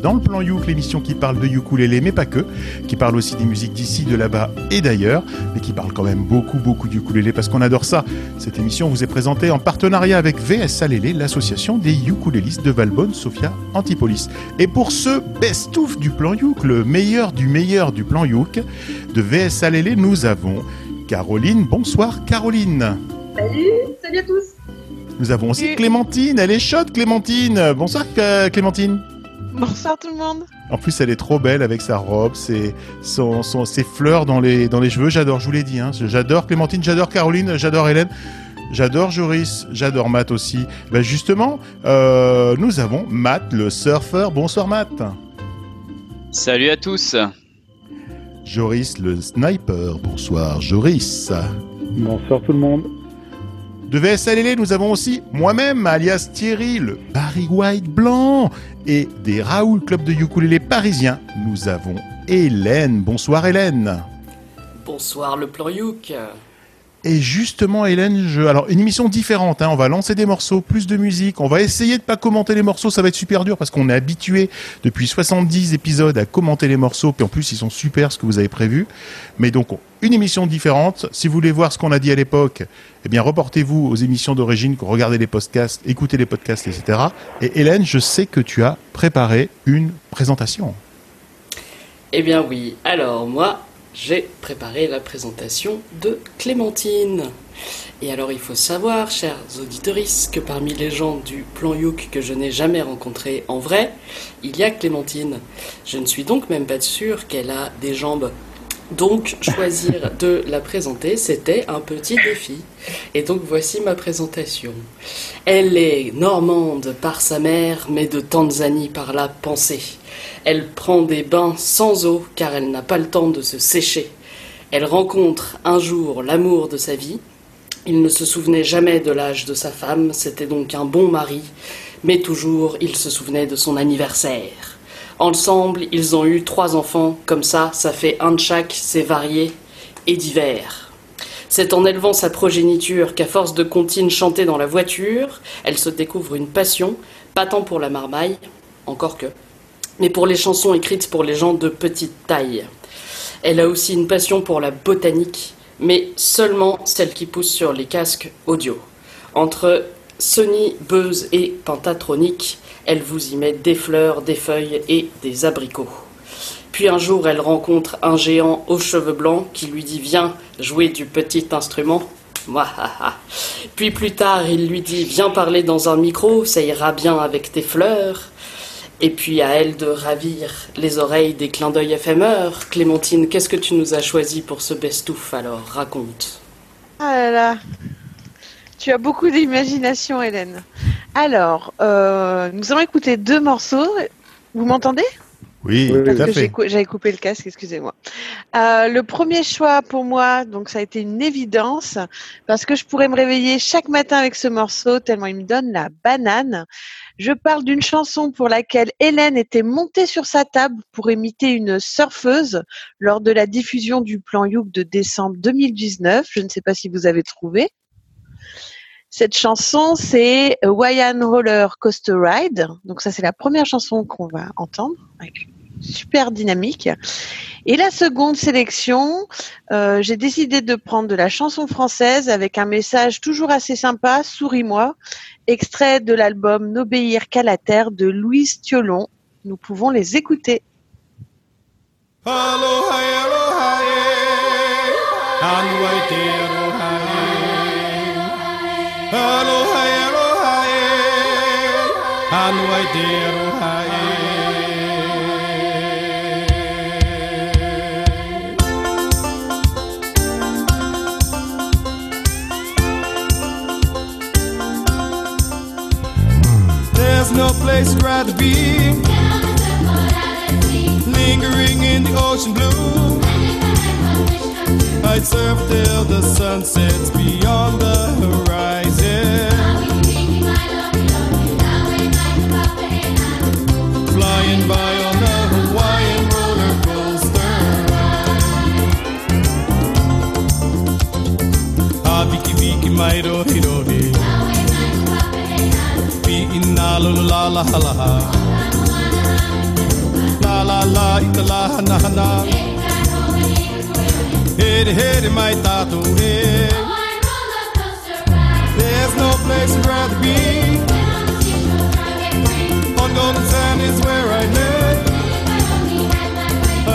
dans le plan Youk, l'émission qui parle de ukulélé, mais pas que, qui parle aussi des musiques d'ici, de là-bas et d'ailleurs, mais qui parle quand même beaucoup, beaucoup du ukulélé parce qu'on adore ça. Cette émission vous est présentée en partenariat avec VS Salélé, l'association des ukulélistes de Valbonne, Sofia Antipolis. Et pour ce best-of du plan Youk, le meilleur du meilleur du plan Youk, de VS Salélé, nous avons Caroline. Bonsoir Caroline. Salut, salut à tous. Nous avons aussi Clémentine, elle est chaude Clémentine. Bonsoir Clémentine. Bonsoir tout le monde. En plus, elle est trop belle avec sa robe, ses, son, son- ses fleurs dans les, dans les cheveux. J'adore, je vous l'ai dit. hein. J'adore Clémentine, j'adore Caroline, j'adore Hélène, j'adore Joris, j'adore Matt aussi. Ben justement, euh, nous avons Matt, le surfeur. Bonsoir Matt. Salut à tous. Joris, le sniper. Bonsoir Joris. Bonsoir tout le monde. De VSLL, nous avons aussi moi-même, alias Thierry, le Barry White blanc. Et des Raoul Club de ukulélé parisiens, nous avons Hélène. Bonsoir Hélène. Bonsoir le plan. Et justement, Hélène, je... alors une émission différente. hein. On va lancer des morceaux, plus de musique. On va essayer de pas commenter les morceaux. Ça va être super dur parce qu'on est habitué depuis 70 épisodes à commenter les morceaux. Puis en plus, ils sont super ce que vous avez prévu. Mais donc, une émission différente. Si vous voulez voir ce qu'on a dit à l'époque, eh bien, reportez-vous aux émissions d'origine, regardez les podcasts, écoutez les podcasts, etc. Et Hélène, je sais que tu as préparé une présentation. Eh bien oui, alors moi, j'ai préparé la présentation de Clémentine. Et alors il faut savoir, chers auditeurs, que parmi les gens du plan Youk que je n'ai jamais rencontré en vrai, il y a Clémentine. Je ne suis donc même pas sûre qu'elle a des jambes. Donc choisir de la présenter, c'était un petit défi. Et donc voici ma présentation. Elle est normande par sa mère, mais de Tanzanie par la pensée. Elle prend des bains sans eau car elle n'a pas le temps de se sécher. Elle rencontre un jour l'amour de sa vie. Il ne se souvenait jamais de l'âge de sa femme, c'était donc un bon mari, mais toujours il se souvenait de son anniversaire. Ensemble, ils ont eu trois enfants, comme ça, ça fait un de chaque, c'est varié et divers. C'est en élevant sa progéniture qu'à force de comptines chanter dans la voiture, elle se découvre une passion, pas tant pour la marmaille, encore que, mais pour les chansons écrites pour les gens de petite taille. Elle a aussi une passion pour la botanique, mais seulement celle qui pousse sur les casques audio. Entre Sony, Buzz et Pentatronic, elle vous y met des fleurs, des feuilles et des abricots. Puis un jour, elle rencontre un géant aux cheveux blancs qui lui dit Viens jouer du petit instrument. Puis plus tard, il lui dit Viens parler dans un micro, ça ira bien avec tes fleurs. Et puis à elle de ravir les oreilles des clins d'œil éphémères. Clémentine, qu'est-ce que tu nous as choisi pour ce best-of alors? Raconte. Ah là là. Tu as beaucoup d'imagination, Hélène. Alors, euh, nous allons écouter deux morceaux. Vous m'entendez? Oui, Parce que cou- j'avais coupé le casque, excusez-moi. Euh, le premier choix pour moi, donc ça a été une évidence, parce que je pourrais me réveiller chaque matin avec ce morceau, tellement il me donne la banane. Je parle d'une chanson pour laquelle Hélène était montée sur sa table pour imiter une surfeuse lors de la diffusion du plan Youk de décembre 2019. Je ne sais pas si vous avez trouvé. Cette chanson, c'est Hawaiian Roller Coaster Ride. Donc ça, c'est la première chanson qu'on va entendre, avec super dynamique. Et la seconde sélection, euh, j'ai décidé de prendre de la chanson française avec un message toujours assez sympa, Souris-moi, extrait de l'album N'obéir qu'à la terre de Louise Thiolon. Nous pouvons les écouter. There's no place I'd be. Lingering in the ocean blue. I'd surf till the sun sets beyond the horizon. Habiki biki mairo hirohi. Pi ina lulu la la ha la ha. la ita la na na. Hit hit my tattoo. There's no place I'd rather be. On golden sand is where I live.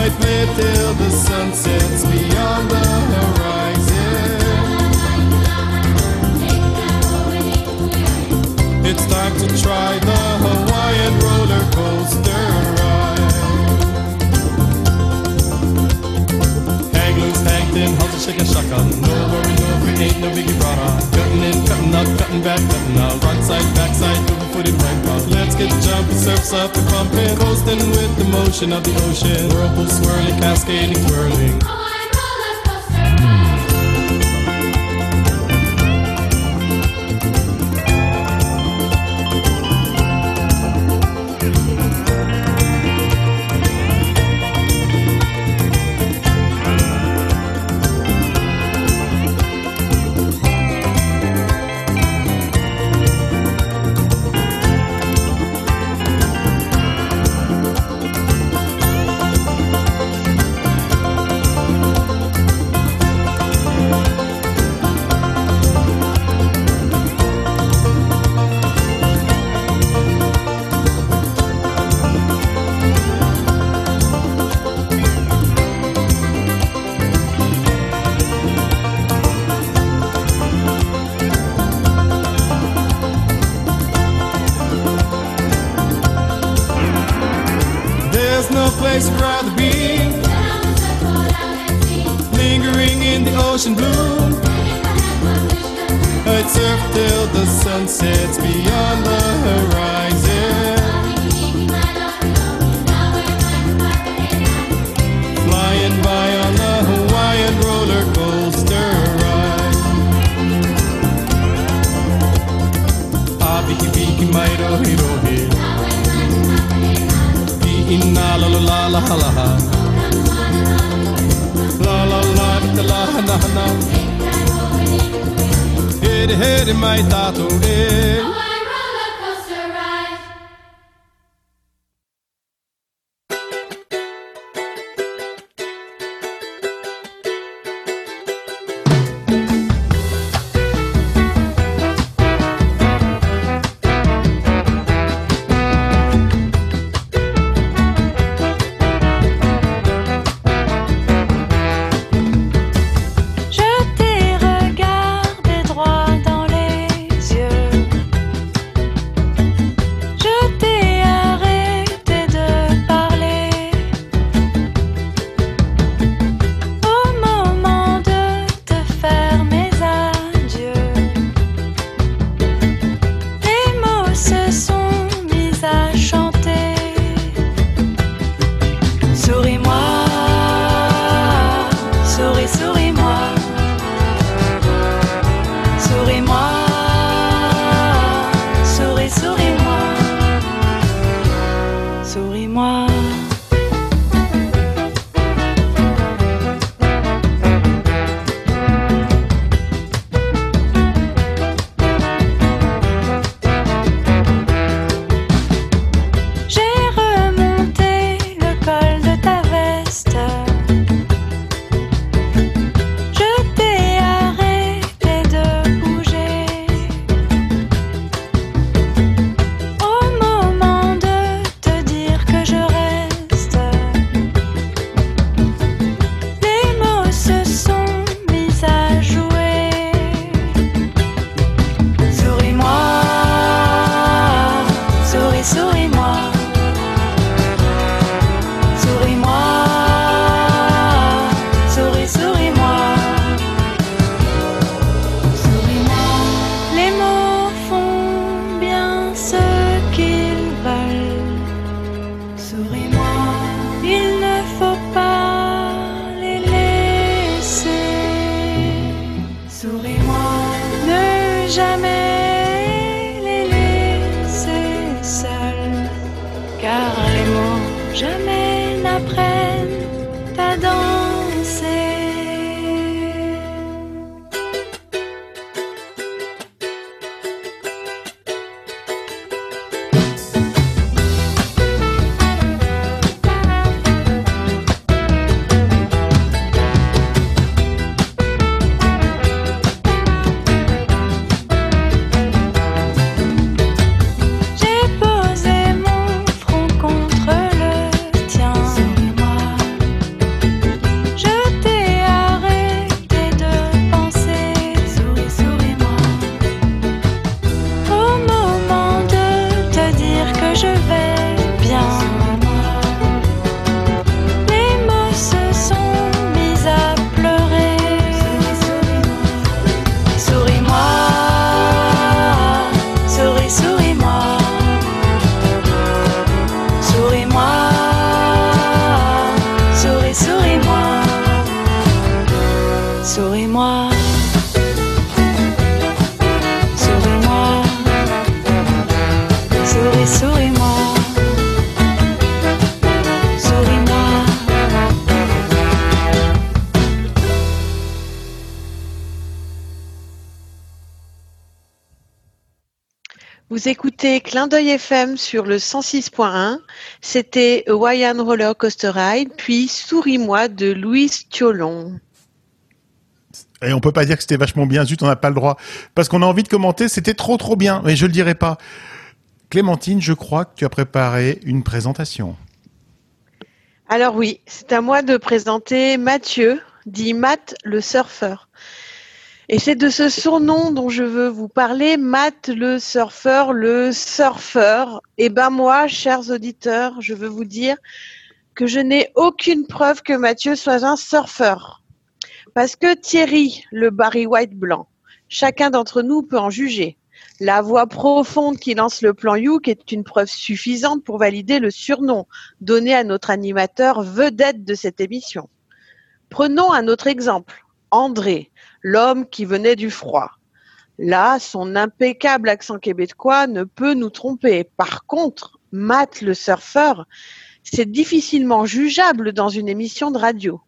I'd play till the sun sets beyond the horizon. It's time to try the Hawaiian roller coaster ride. Hang loose, hang thin, hustle, shake and shotgun. No worry, no ain't no biggie brother. Cutting in, cutting out, cutting back, cutting out. Right side, back side, moving footed right cross. Let's get jumping, surfs up and pumping. Coasting with the motion of the ocean. Whirlpool swirling, cascading, twirling. Vous écoutez Clin d'œil FM sur le 106.1. C'était Hawaiian Roller Coaster Ride, puis Souris-moi de Louise Thiolon. Et on peut pas dire que c'était vachement bien, zut, on n'a pas le droit. Parce qu'on a envie de commenter, c'était trop trop bien, mais je le dirai pas. Clémentine, je crois que tu as préparé une présentation. Alors oui, c'est à moi de présenter Mathieu, dit Matt le surfeur. Et c'est de ce surnom dont je veux vous parler, Matt le surfeur, le surfeur. Et ben moi, chers auditeurs, je veux vous dire que je n'ai aucune preuve que Mathieu soit un surfeur. Parce que Thierry, le Barry White blanc, chacun d'entre nous peut en juger. La voix profonde qui lance le plan Youk est une preuve suffisante pour valider le surnom donné à notre animateur vedette de cette émission. Prenons un autre exemple. André, l'homme qui venait du froid. Là, son impeccable accent québécois ne peut nous tromper. Par contre, Matt le surfeur, c'est difficilement jugeable dans une émission de radio.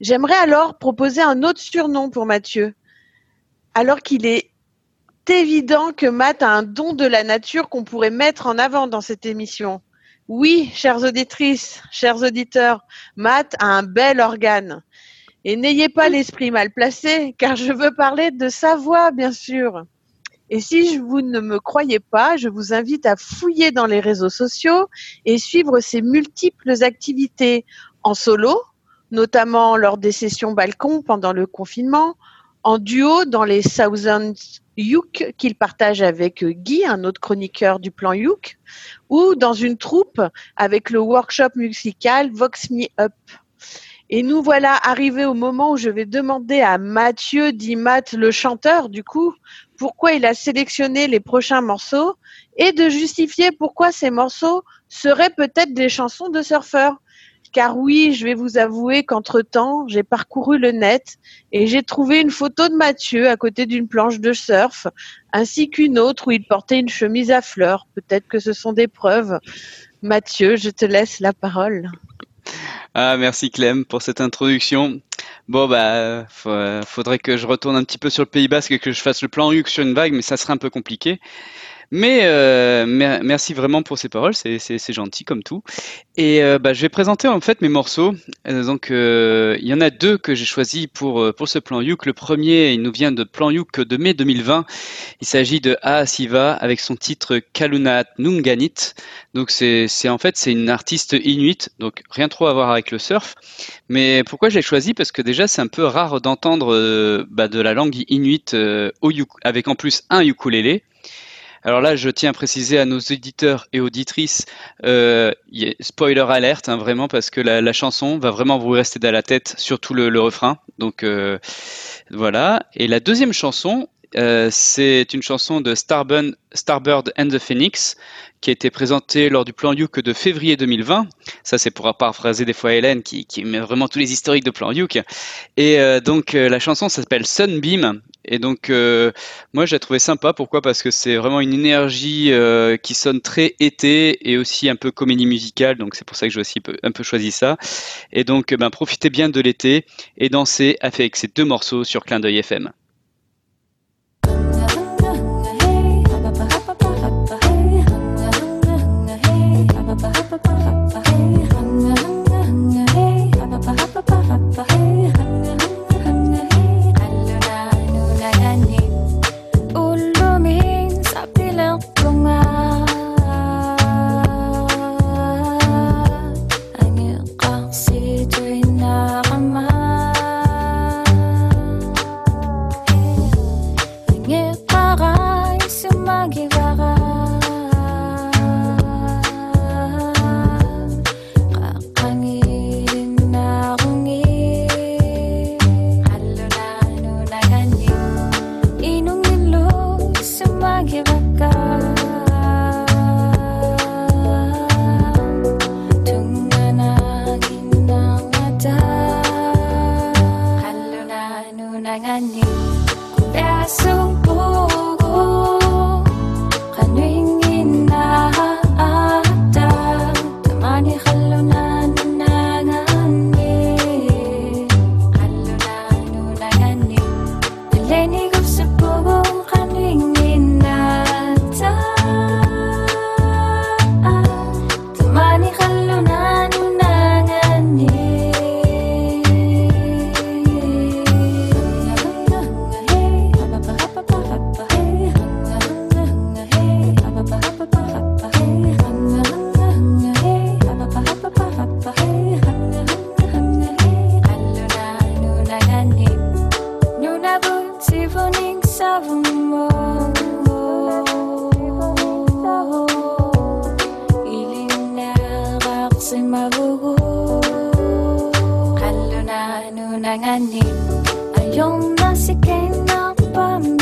J'aimerais alors proposer un autre surnom pour Mathieu, alors qu'il est évident que Matt a un don de la nature qu'on pourrait mettre en avant dans cette émission. Oui, chères auditrices, chers auditeurs, Matt a un bel organe. Et n'ayez pas l'esprit mal placé, car je veux parler de sa voix, bien sûr. Et si vous ne me croyez pas, je vous invite à fouiller dans les réseaux sociaux et suivre ses multiples activités en solo, notamment lors des sessions balcon pendant le confinement, en duo dans les Thousand Youk qu'il partage avec Guy, un autre chroniqueur du plan Youk, ou dans une troupe avec le workshop musical Vox Me Up. Et nous voilà arrivés au moment où je vais demander à Mathieu, dit Matt le chanteur, du coup, pourquoi il a sélectionné les prochains morceaux et de justifier pourquoi ces morceaux seraient peut-être des chansons de surfeurs. Car oui, je vais vous avouer qu'entre-temps, j'ai parcouru le net et j'ai trouvé une photo de Mathieu à côté d'une planche de surf, ainsi qu'une autre où il portait une chemise à fleurs. Peut-être que ce sont des preuves. Mathieu, je te laisse la parole. Ah, merci Clem pour cette introduction. Bon, bah, fa- faudrait que je retourne un petit peu sur le Pays Basque et que je fasse le plan Hugues sur une vague, mais ça serait un peu compliqué. Mais euh, mer- merci vraiment pour ces paroles, c'est gentil comme tout. Et euh, bah, je vais présenter en fait mes morceaux. Euh, donc, euh, il y en a deux que j'ai choisis pour, euh, pour ce plan Youk. Le premier, il nous vient de plan Youk de mai 2020. Il s'agit de A avec son titre Kalunat Nunganit. Donc, c'est en fait c'est une artiste inuite, donc rien trop à voir avec le surf. Mais pourquoi je l'ai choisi? Parce que déjà, c'est un peu rare d'entendre bah, de la langue inuite au avec en plus un ukulélé. Alors là, je tiens à préciser à nos éditeurs et auditrices, euh, spoiler alerte, hein, vraiment, parce que la, chanson va vraiment vous rester dans la tête, surtout le, le refrain. Donc euh, voilà. Et la deuxième chanson, euh, c'est une chanson de Starbird, and the Phoenix, qui a été présentée lors du plan Youk de février 2020. Ça, c'est pour paraphraser des fois Hélène, qui, qui met vraiment tous les historiques de plan Youk. Et euh, donc, euh, la chanson s'appelle Sunbeam. Et donc, euh, moi, j'ai trouvé sympa. Pourquoi? Parce que c'est vraiment une énergie euh, qui sonne très été et aussi un peu comédie musicale. Donc, c'est pour ça que j'ai aussi un peu choisi ça. Et donc, ben, profitez bien de l'été et dansez avec ces deux morceaux sur Clin d'œil FM. nanganin Ayaw na si na pamilya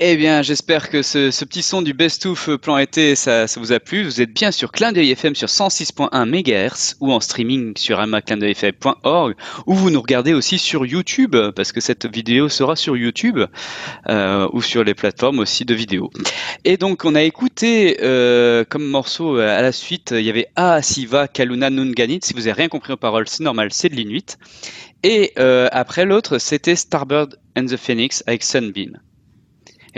Eh bien, j'espère que ce, ce petit son du Best-of plan été, ça, ça vous a plu. Vous êtes bien sur Clin d'œil FM sur 106.1 MHz ou en streaming sur amaclindeuilfm.org ou vous nous regardez aussi sur YouTube parce que cette vidéo sera sur YouTube euh, ou sur les plateformes aussi de vidéos. Et donc, on a écouté euh, comme morceau euh, à la suite, il y avait Ah Siva Kaluna Nunganit. Si vous avez rien compris aux paroles, c'est normal, c'est de l'Inuit. Et euh, après l'autre, c'était Starbird and the Phoenix avec Sunbeam.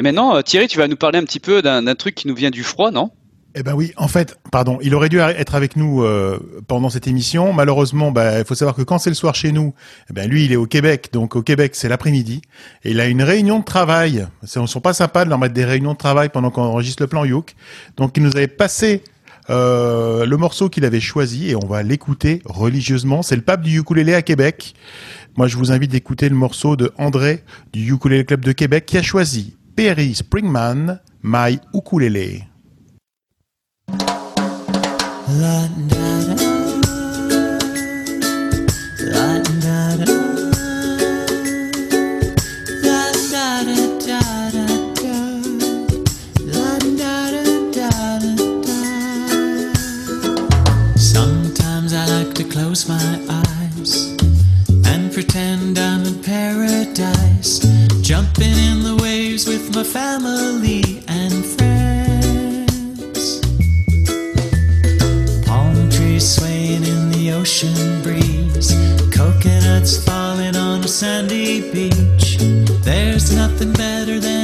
Et maintenant, euh, Thierry, tu vas nous parler un petit peu d'un truc qui nous vient du froid, non? Eh ben oui, en fait, pardon, il aurait dû être avec nous euh, pendant cette émission. Malheureusement, bah, il faut savoir que quand c'est le soir chez nous, eh ben lui, il est au Québec, donc au Québec, c'est l'après-midi, et il a une réunion de travail. Ce ne sont pas sympas de leur mettre des réunions de travail pendant qu'on enregistre le plan Youk. Donc, il nous avait passé euh, le morceau qu'il avait choisi, et on va l'écouter religieusement. C'est le pape du ukulélé à Québec. Moi, je vous invite d'écouter le morceau de André du Ukulélé Club de Québec qui a choisi Perry Springman, My Ukulélé. Sometimes I like to close my eyes and pretend I'm in paradise, jumping in the waves with my family and friends. Palm trees swaying in the ocean breeze, coconuts falling on a sandy beach. There's nothing better than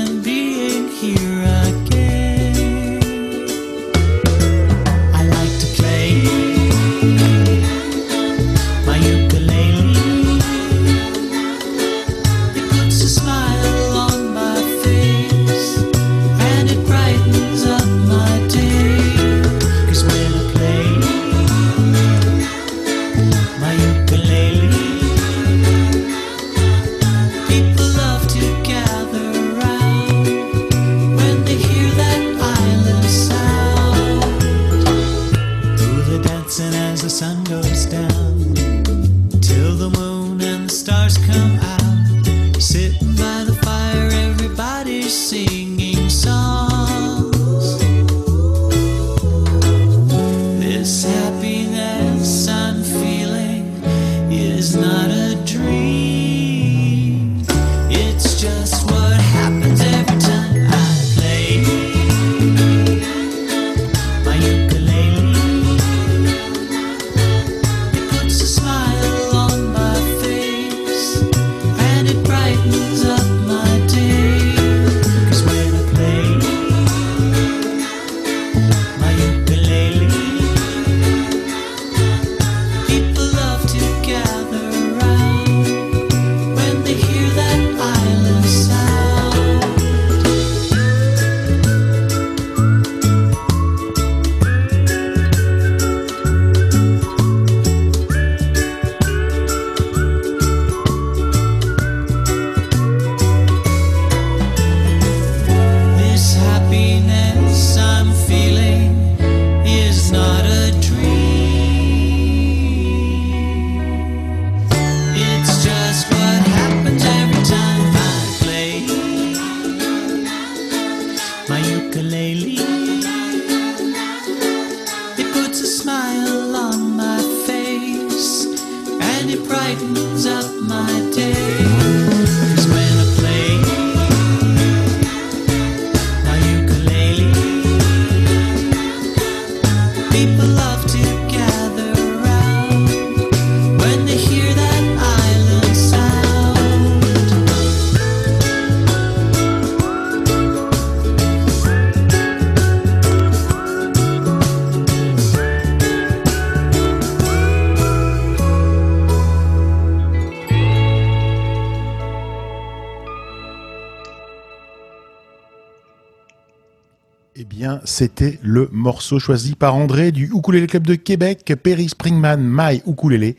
c'était le morceau choisi par André du Ukulele Club de Québec, Perry Springman, My Ukulele,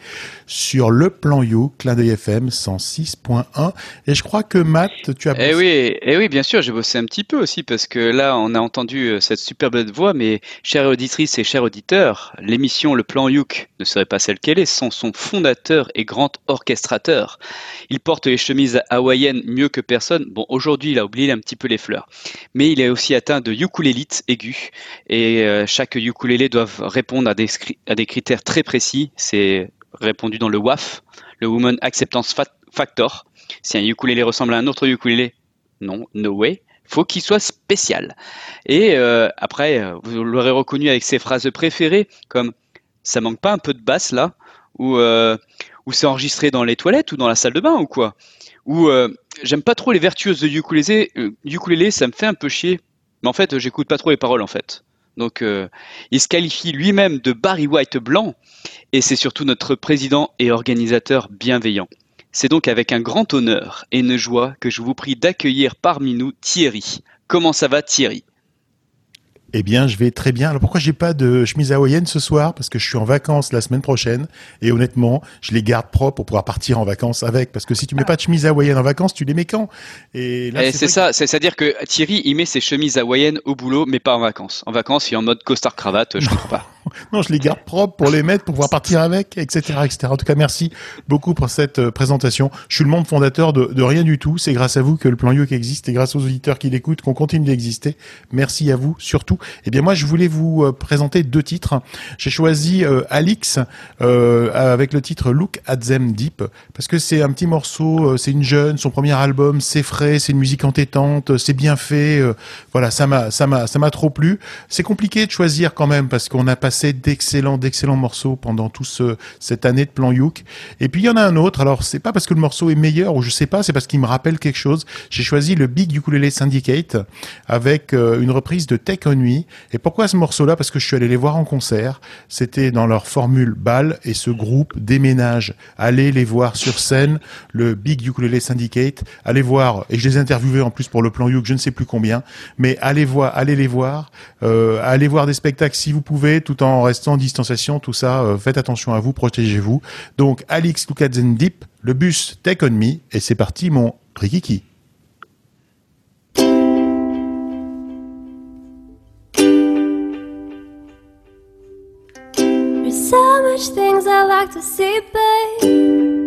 sur le plan You, clin d'œil FM 106.1. Et je crois que Matt, tu as Eh oui, eh oui, bien sûr, j'ai bossé un petit peu aussi parce que là, on a entendu euh, cette superbe voix, mais chère auditrice et chers auditeurs, l'émission Le Plan Youk ne serait pas celle qu'elle est sans son fondateur et grand orchestrateur. Il porte les chemises hawaïennes mieux que personne. Bon, aujourd'hui, il a oublié un petit peu les fleurs, mais il est aussi atteint de ukulélite aigu et euh, chaque ukulélé doit répondre à des, à des critères très précis. C'est répondu dans le WAF, le Woman Acceptance Fa- Factor. Si un ukulélé ressemble à un autre ukulélé, non, no way. Faut qu'il soit spécial. Et euh, après, euh, vous l'aurez reconnu avec ses phrases préférées, comme ça manque pas un peu de basse là, ou euh, ou c'est enregistré dans les toilettes ou dans la salle de bain ou quoi, ou j'aime pas trop les vertueuses de ukulélé, ukulélé, ça me fait un peu chier. Mais en fait, j'écoute pas trop les paroles en fait. Donc, euh, il se qualifie lui-même de Barry White blanc, et c'est surtout notre président et organisateur bienveillant. C'est donc avec un grand honneur et une joie que je vous prie d'accueillir parmi nous Thierry. Comment ça va Thierry? Eh bien, je vais très bien. Alors pourquoi j'ai pas de chemise hawaïenne ce soir? Parce que je suis en vacances la semaine prochaine et honnêtement, je les garde propres pour pouvoir partir en vacances avec. Parce que si tu mets pas de chemise hawaïenne en vacances, tu les mets quand? Et là, Eh, C'est ça, c'est- c'est-à-dire que Thierry, il met ses chemises hawaïennes au boulot, mais pas en vacances. En vacances, il est en mode costard-cravate, je comprends pas. Non, je les garde propres pour les mettre, pour pouvoir partir avec, etc., etc. En tout cas, merci beaucoup pour cette euh, présentation. Je suis le membre fondateur de, de rien du tout. C'est grâce à vous que le plan Youk existe et grâce aux auditeurs qui l'écoutent qu'on continue d'exister. Merci à vous surtout. Eh bien, moi, je voulais vous euh, présenter deux titres. J'ai choisi euh, Alix euh, avec le titre Look at Them Deep parce que c'est un petit morceau, euh, c'est une jeune, son premier album, c'est frais, c'est une musique entêtante, c'est bien fait. euh, voilà, ça m'a, ça m'a, ça m'a trop plu. C'est compliqué de choisir quand même parce qu'on a passé d'excellents, d'excellents morceaux pendant tout ce, cette année de plan Youk. Et puis il y en a un autre. Alors c'est pas parce que le morceau est meilleur ou je sais pas, c'est parce qu'il me rappelle quelque chose. J'ai choisi le Big Ukulele Syndicate avec euh, une reprise de Take On Me. Et pourquoi ce morceau-là? Parce que je suis allé les voir en concert. C'était dans leur formule bal et ce groupe déménage. Allez les voir sur scène, le Big Ukulele Syndicate. Allez voir, et je les ai interviewés en plus pour le plan Youk, je ne sais plus combien, mais allez voir, allez les voir, euh, allez voir des spectacles si vous pouvez, tout en restant en distanciation, tout ça. euh, faites attention à vous, protégez-vous. Donc, Alix Lukadzen Deep, le bus Take On Me, et c'est parti, mon Rikiki. So much things I like to see, but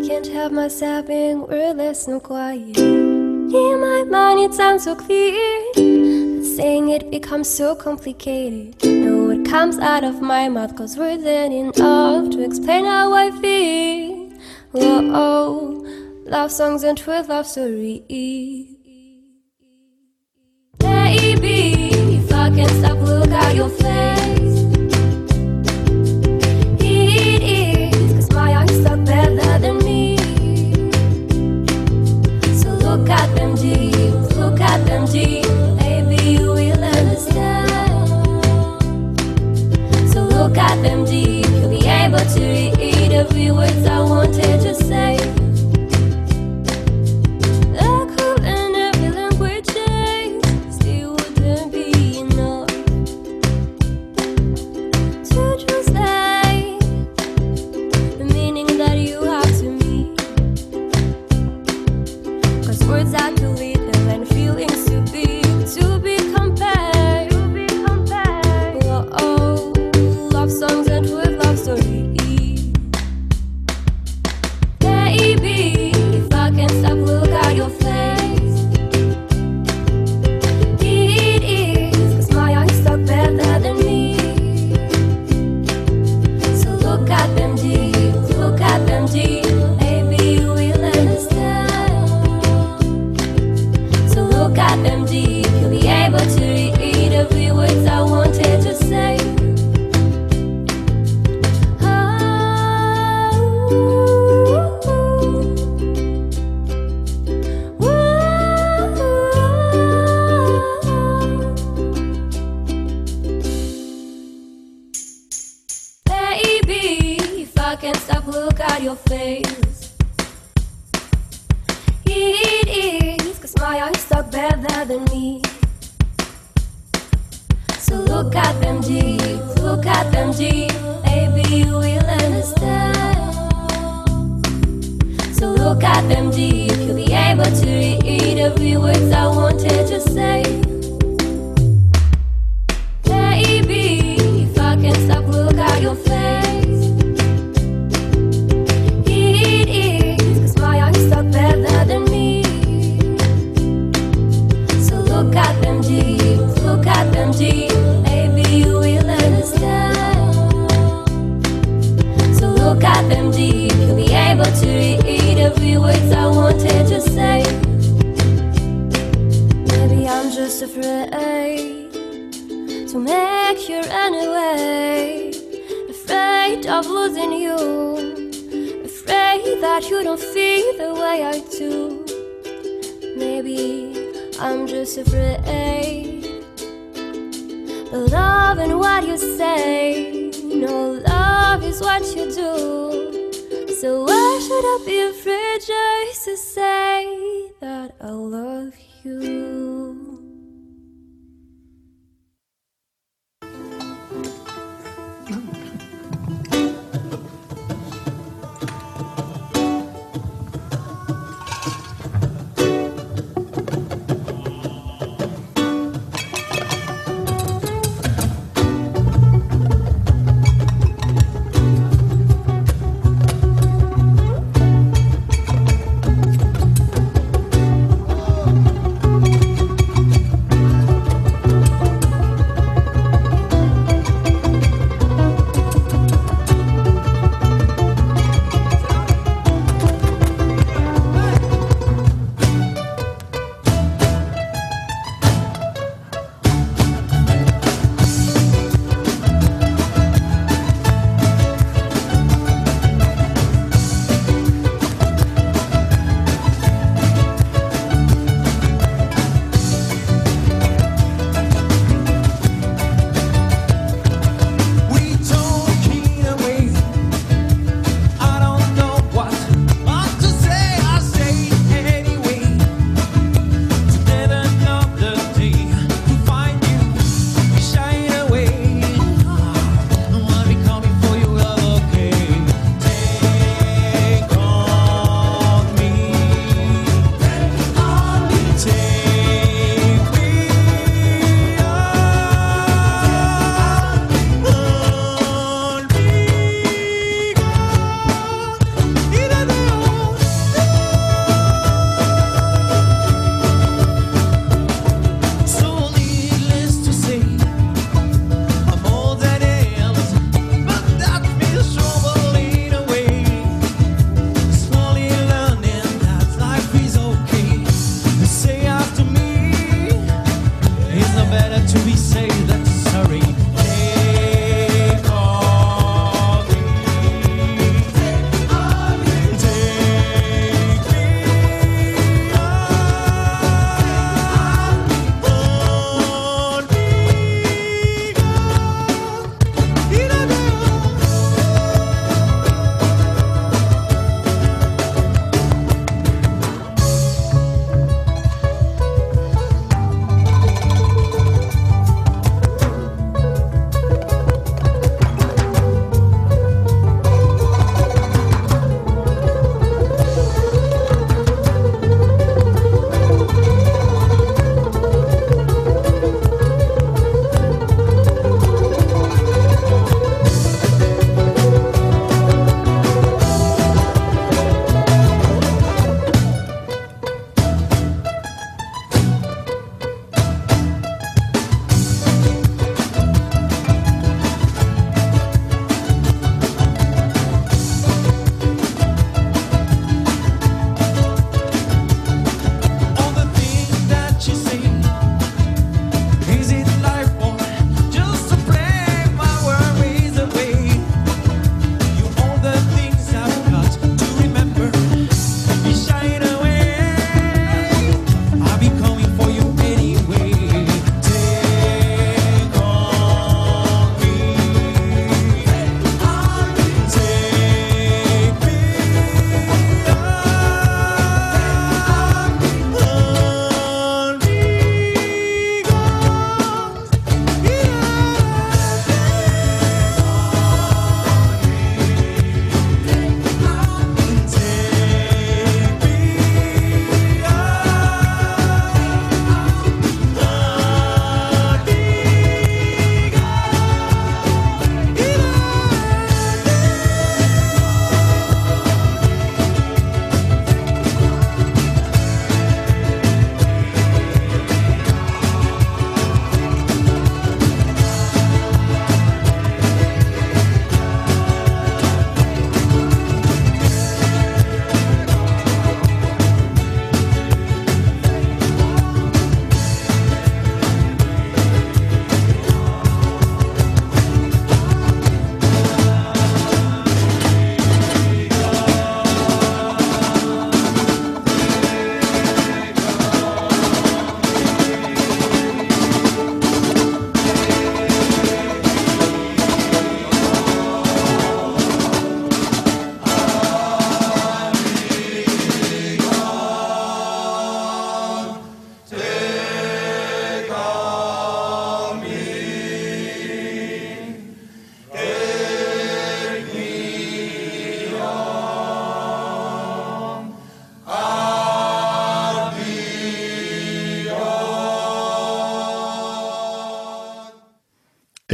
can't help myself being wordless and quiet. In my mind, it sounds so clear, saying it becomes so complicated. No word comes out of my mouth, cause words ain't enough to explain how I feel. Whoa, oh, love songs and true love stories. Baby, if I can't stop, look at your face. It is, cause my eyes are better than me. So look at them deep, look at them deep. Deep, you'll be able to read every word I wanted to say.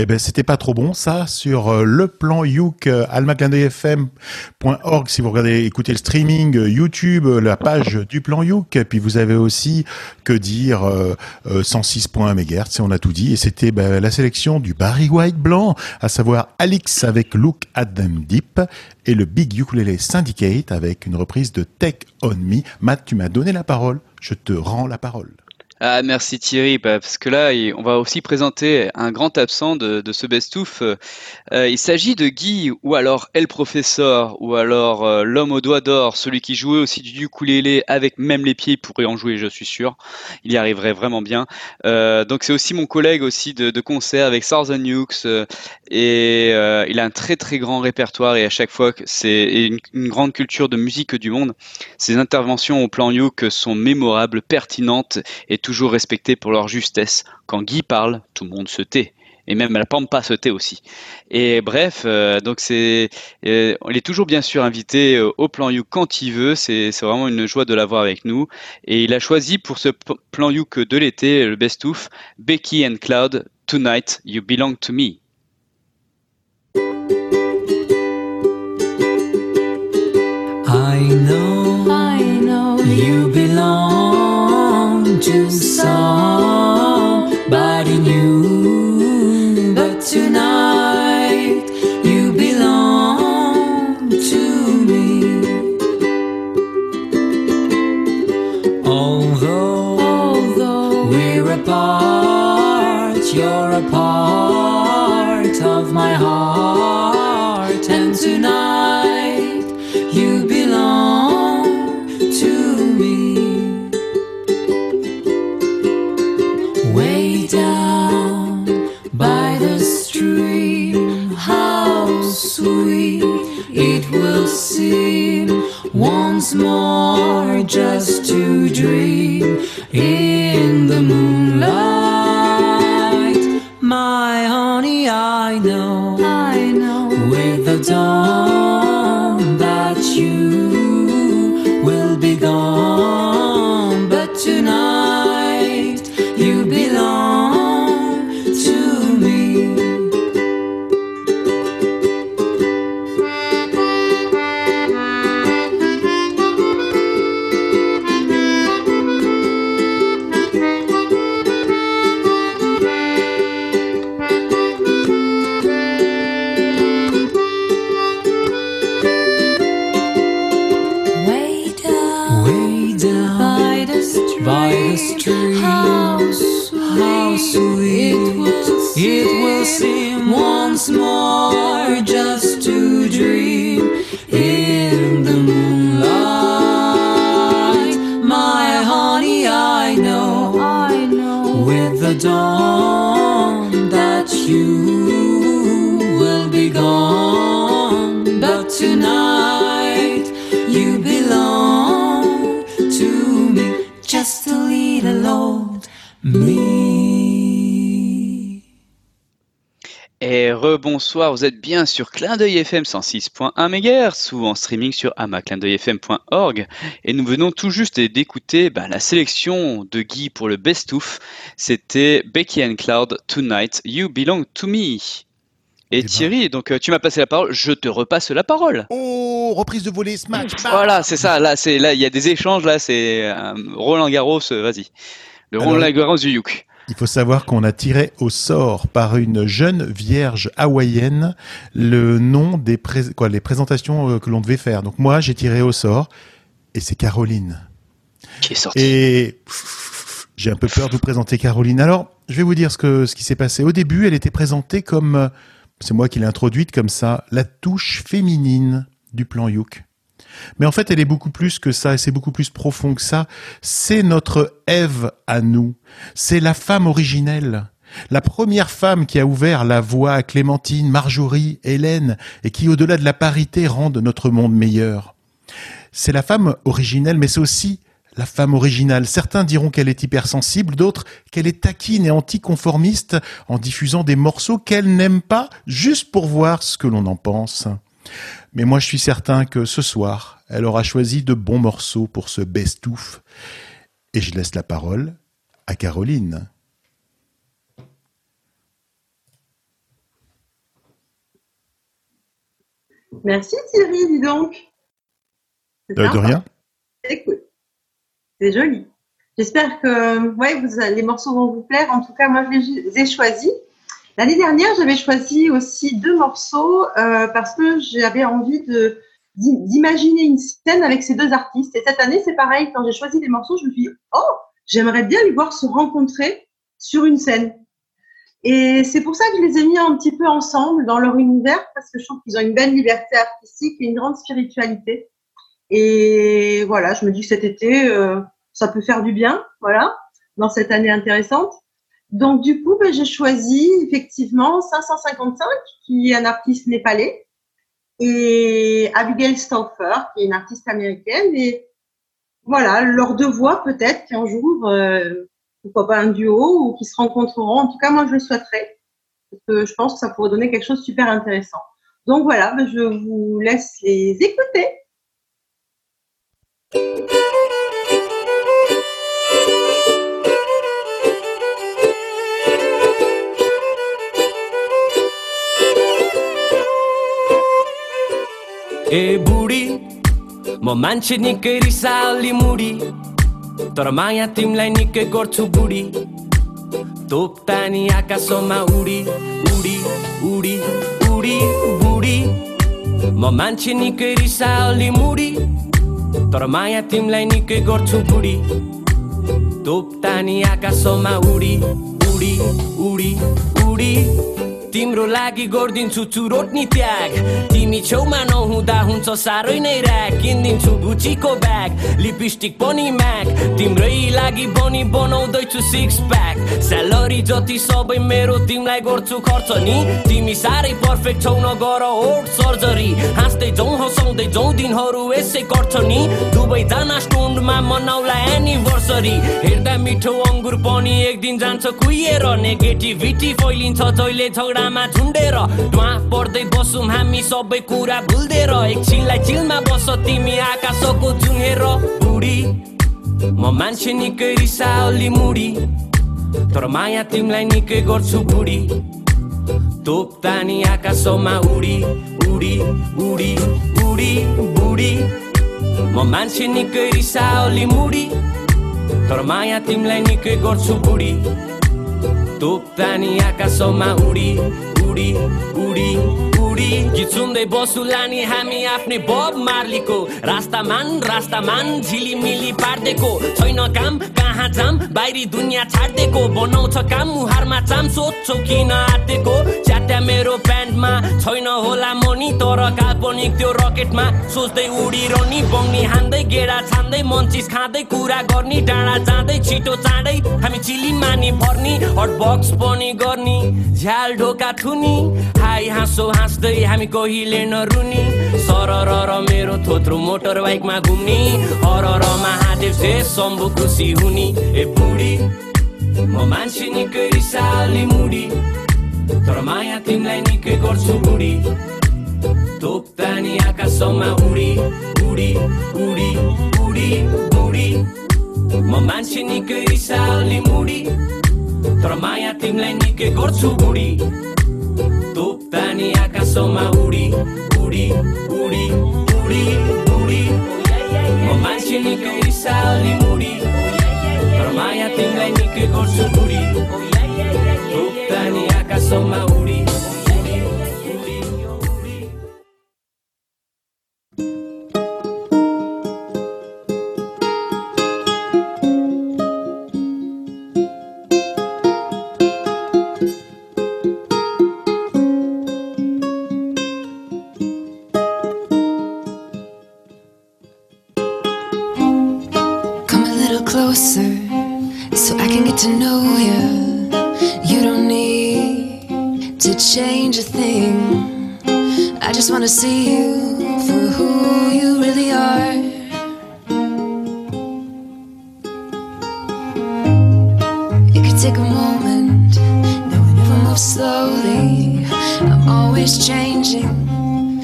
Eh ben, c'était pas trop bon, ça, sur euh, le plan Youk, euh, si vous regardez, écoutez le streaming, euh, YouTube, euh, la page du plan Youk, puis vous avez aussi, que dire, euh, euh, 106.1 MHz, et on a tout dit, et c'était ben, la sélection du Barry White blanc, à savoir Alix avec Look at Them Deep, et le Big Ukulele Syndicate avec une reprise de Take On Me. Matt, tu m'as donné la parole, je te rends la parole. Ah, merci Thierry, bah, parce que là, on va aussi présenter un grand absent de, de ce best-of. Euh, euh, il s'agit de Guy, ou alors El Professeur, ou alors euh, l'homme aux doigts d'or, celui qui jouait aussi du ukulélé avec même les pieds, il pourrait en jouer, je suis sûr. Il y arriverait vraiment bien. Euh, donc c'est aussi mon collègue aussi de, de concert avec Southern Nukes, euh, et euh, il a un très très grand répertoire, et à chaque fois, c'est une, une grande culture de musique du monde. Ses interventions au plan Youk sont mémorables, pertinentes, et toujours respectés pour leur justesse. Quand Guy parle, tout le monde se tait. Et même la pampa se tait aussi. Et bref, euh, donc c'est, euh, il est toujours bien sûr invité euh, au plan You quand il veut. C'est, c'est vraiment une joie de l'avoir avec nous. Et il a choisi pour ce p- plan You que de l'été, le best of, Becky and Cloud, Tonight You Belong to Me. I know, I know you belong to somebody it will seem once more just to dream in the moonlight. My honey, I know, I know with the dawn me. Et rebonsoir, vous êtes bien sur Clin d'œil FM 106.1 MHz ou en streaming sur amaclindeuilfm.org. Et nous venons tout juste d'écouter bah, la sélection de Guy pour le best-of. C'était Becky and Cloud, Tonight, You Belong to Me. Et Eh ben. Thierry, donc euh, tu m'as passé la parole, je te repasse la parole. Oh, reprise de volée, smash Voilà, c'est ça. Là, c'est là, il y a des échanges. Là, c'est euh, Roland Garros. euh, Alors-. Il faut savoir qu'on a tiré au sort par une jeune vierge hawaïenne le nom des pré- quoi, les présentations euh, que l'on devait faire. Donc moi, j'ai tiré au sort et c'est Caroline. Qui est sorti. Et j'ai un peu peur de vous présenter Caroline. Alors, je vais vous dire ce que ce qui s'est passé. Au début, elle était présentée comme c'est moi qui l'ai introduite comme ça, la touche féminine du plan Youk. Mais en fait, elle est beaucoup plus que ça, et c'est beaucoup plus profond que ça. C'est notre Ève à nous. C'est la femme originelle. La première femme qui a ouvert la voie à Clémentine, Marjorie, Hélène, et qui, au-delà de la parité, rendent notre monde meilleur. C'est la femme originelle, mais c'est aussi la femme originale. Certains diront qu'elle est hypersensible, d'autres qu'elle est taquine et anticonformiste en diffusant des morceaux qu'elle n'aime pas, juste pour voir ce que l'on en pense. Mais moi, je suis certain que ce soir, elle aura choisi de bons morceaux pour ce bestouf. Et je laisse la parole à Caroline. Merci Thierry, dis donc. Euh, de rien. C'est cool. C'est joli. J'espère que les morceaux vont vous plaire. En tout cas, moi, je les ai choisis. L'année dernière, j'avais choisi aussi deux morceaux euh, parce que j'avais envie de d'i- d'imaginer une scène avec ces deux artistes. Et cette année, c'est pareil. Quand j'ai choisi les morceaux, je me suis dit, oh, j'aimerais bien les voir se rencontrer sur une scène. Et c'est pour ça que je les ai mis un petit peu ensemble dans leur univers parce que je trouve qu'ils ont une belle liberté artistique et une grande spiritualité. Et voilà, je me dis que cet été, euh, ça peut faire du bien, voilà, dans cette année intéressante. Donc du coup, ben, j'ai choisi effectivement 555, qui est un artiste népalais, et Abigail Stauffer, qui est une artiste américaine. Et voilà, leurs deux voix peut-être qu'un jour, euh, pourquoi pas un duo, ou qui se rencontreront. En tout cas, moi, je le souhaiterais, parce que je pense que ça pourrait donner quelque chose de super intéressant. Donc voilà, ben, je vous laisse les écouter. ए बुढी म मान्छे निकै रिसाली मुडी तर माया तिमीलाई निकै गर्छु बुढी। तोप तानी आकाशमा उडी उडी उडी उडी बुढी। म मान्छे निकै रिसाली मुडी तर माया तिमीलाई निकै गर्छु बुढी। तोप तानी आकाशमा उडी उडी उडी उडी। तिम्रो लागि गरिदिन्छु चुरोट नि त्याग। तिमी छेउमा नहुँदा हुन्छ साह्रै नै ऱ्याक किनिदिन्छु गुचीको ब्याग लिपस्टिक पनि म्याक तिम्रै लागि बनी बनाउँदैछु सिक्स प्याक स्यालेरी जति सबै मेरो तिमीलाई गर्छु खर्च नि। तिमी साह्रै पर्फेक्ट छौ नगर ओट सर्जरी। हाँस्दै जाउँ हँसाउँदै जाउँ दिनहरू यसै गर्छ नि। दुवैजना स्टोन्डमा मनाउला एनिभर्सरी हेर्दा मिठो अङ्गुर पनि एक दिन जान्छ कुहिएर नेगेटिभिटी फैलिन्छ। जहिले झगडामा झुन्डेर धुवा पर्दै बसौँ हामी सबै कुरा भुल्देर। एकछिनलाई चिलमा बस तिमी आकाशको जुहेर बुढी। म मान्छे निकै रिसाली मुडी तर माया तिमीलाई निकै गर्छु बुढी। तोप तानी आकाशमा उडी उडी उडी उडी बुढी। म मान्छे निकै रिसाली मुडी तर माया तिमीलाई निकै गर्छु बुढी। तोप तानी आकाशमा उडी उडी उडी उडी सुन्दै बसु लानी हामी आफ्नै बब मार्लीको रास्ता मान रास्ता मान झिलिमिली पार्देको छैन काम कहाँ जाम बाहिरी दुनियाँ छाड्देको बनाउँछ काम मुहारमा चाम सोध्छौ किन आँटेको च्याट्या मेरो प्यान्टमा छैन होला मनी तर काल्पनिक त्यो रकेटमा सोच्दै उडिरहने। बङ्नी हान्दै गेडा छान्दै मन्चिस खाँदै कुरा गर्ने डाँडा जाँदै छिटो चाँडै हामी चिली मानी फर्नी हट बक्स पनि गर्ने झ्याल ढोका थुनी। हाई हाँसो हाँस्दै हामी कहिले नरुनी? सरर र मेरो थोत्रो मोटर बाइकमा घुम्ने। हर र महादेव से शम्भु खुसी हुने। ए बुढी म मान्छे निकै रिसाली मुडी। तर माया तिमीलाई निकै गर्छु बुढी। तोप तानी आकाशमा उडी। उडी उडी उडी बुढी म मान्छे निकै रिसाली मुडी। तर माया तिमीलाई निकै गर्छु बुढी। Daniak azoma uri, uri, uri, uri, uri Momantxinik eizaldi muri. Romaiatik gainik egortzen guri Daniak azoma uri, uri closer so I can get to know you. You don't need to change a thing. I just want to see you for who you really are. It could take a moment, then we never move slowly. I'm always changing,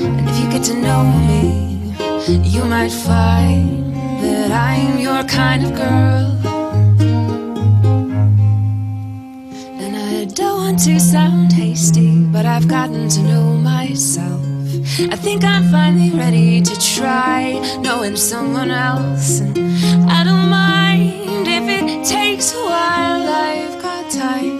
and if you get to know me, you might find I'm your kind of girl. And I don't want to sound hasty, but I've gotten to know myself. I think I'm finally ready to try knowing someone else. And I don't mind if it takes a while, I've got time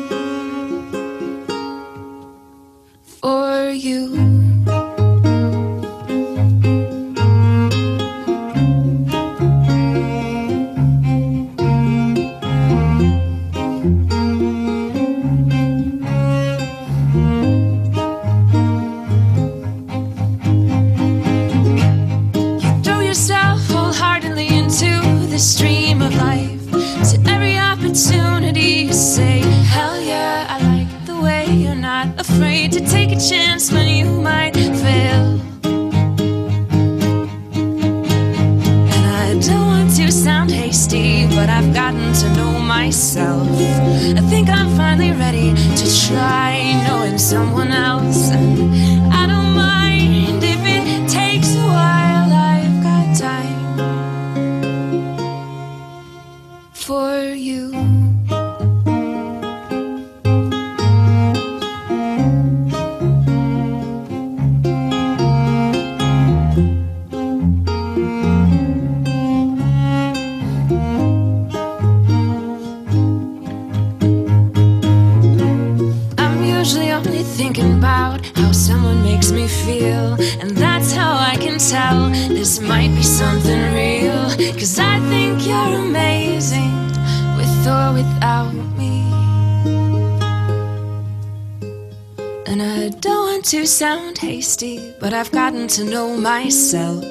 but I've gotten to know myself.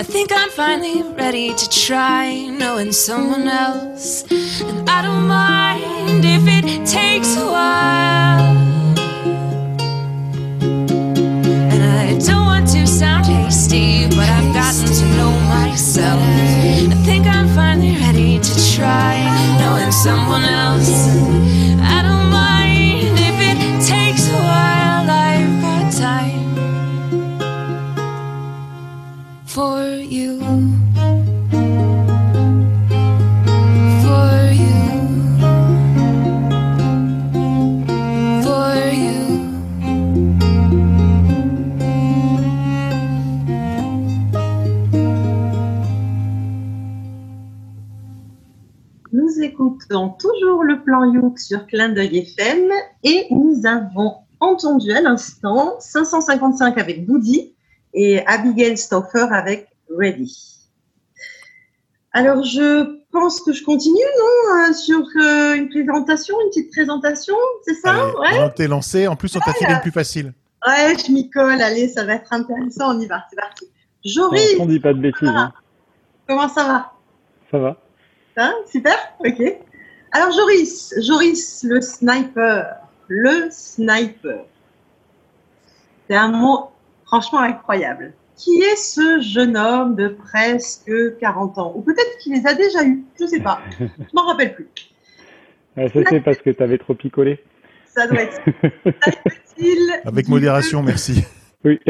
I think I'm finally ready to try knowing someone else. And I don't mind if it takes a while. And I don't want to sound hasty, but I've gotten to know myself. I think I'm finally ready to try knowing someone else. Sur Clin d'œil FM et nous avons entendu à l'instant 555 avec Boudi et Abigail Stauffer avec Ready. Alors je pense que je continue, non euh, Sur euh, une présentation, une petite présentation, c'est ça? Allez, Ouais t'es lancé, en plus on t'a filé le plus facile. Ouais, je m'y colle, allez, ça va être intéressant, on y va, c'est parti. Joris, On dit pas de bêtises. hein. comment ça va? Ça va. Hein, super, ok. Alors Joris, Joris le sniper, le sniper. C'est un mot franchement incroyable. Qui est ce jeune homme de presque 40 ans? Ou peut-être qu'il les a déjà eus, je sais pas. Je m'en rappelle plus. Ah, ça, c'est parce que tu avais trop picolé. Ça doit être il Avec modération, merci. Oui.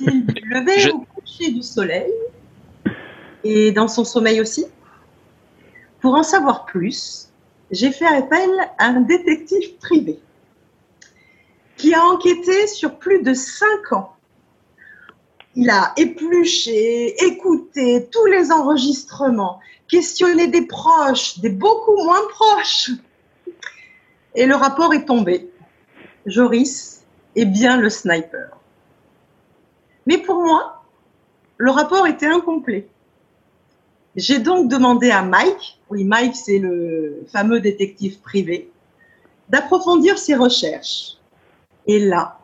il du lever au coucher du soleil et dans son sommeil aussi? Pour en savoir plus, j'ai fait appel à un détective privé qui a enquêté sur plus de cinq ans. Il a épluché, écouté tous les enregistrements, questionné des proches, des beaucoup moins proches. Et le rapport est tombé. Joris est bien le sniper. Mais pour moi, le rapport était incomplet. J'ai donc demandé à Mike, oui Mike c'est le fameux détective privé, d'approfondir ses recherches. Et là,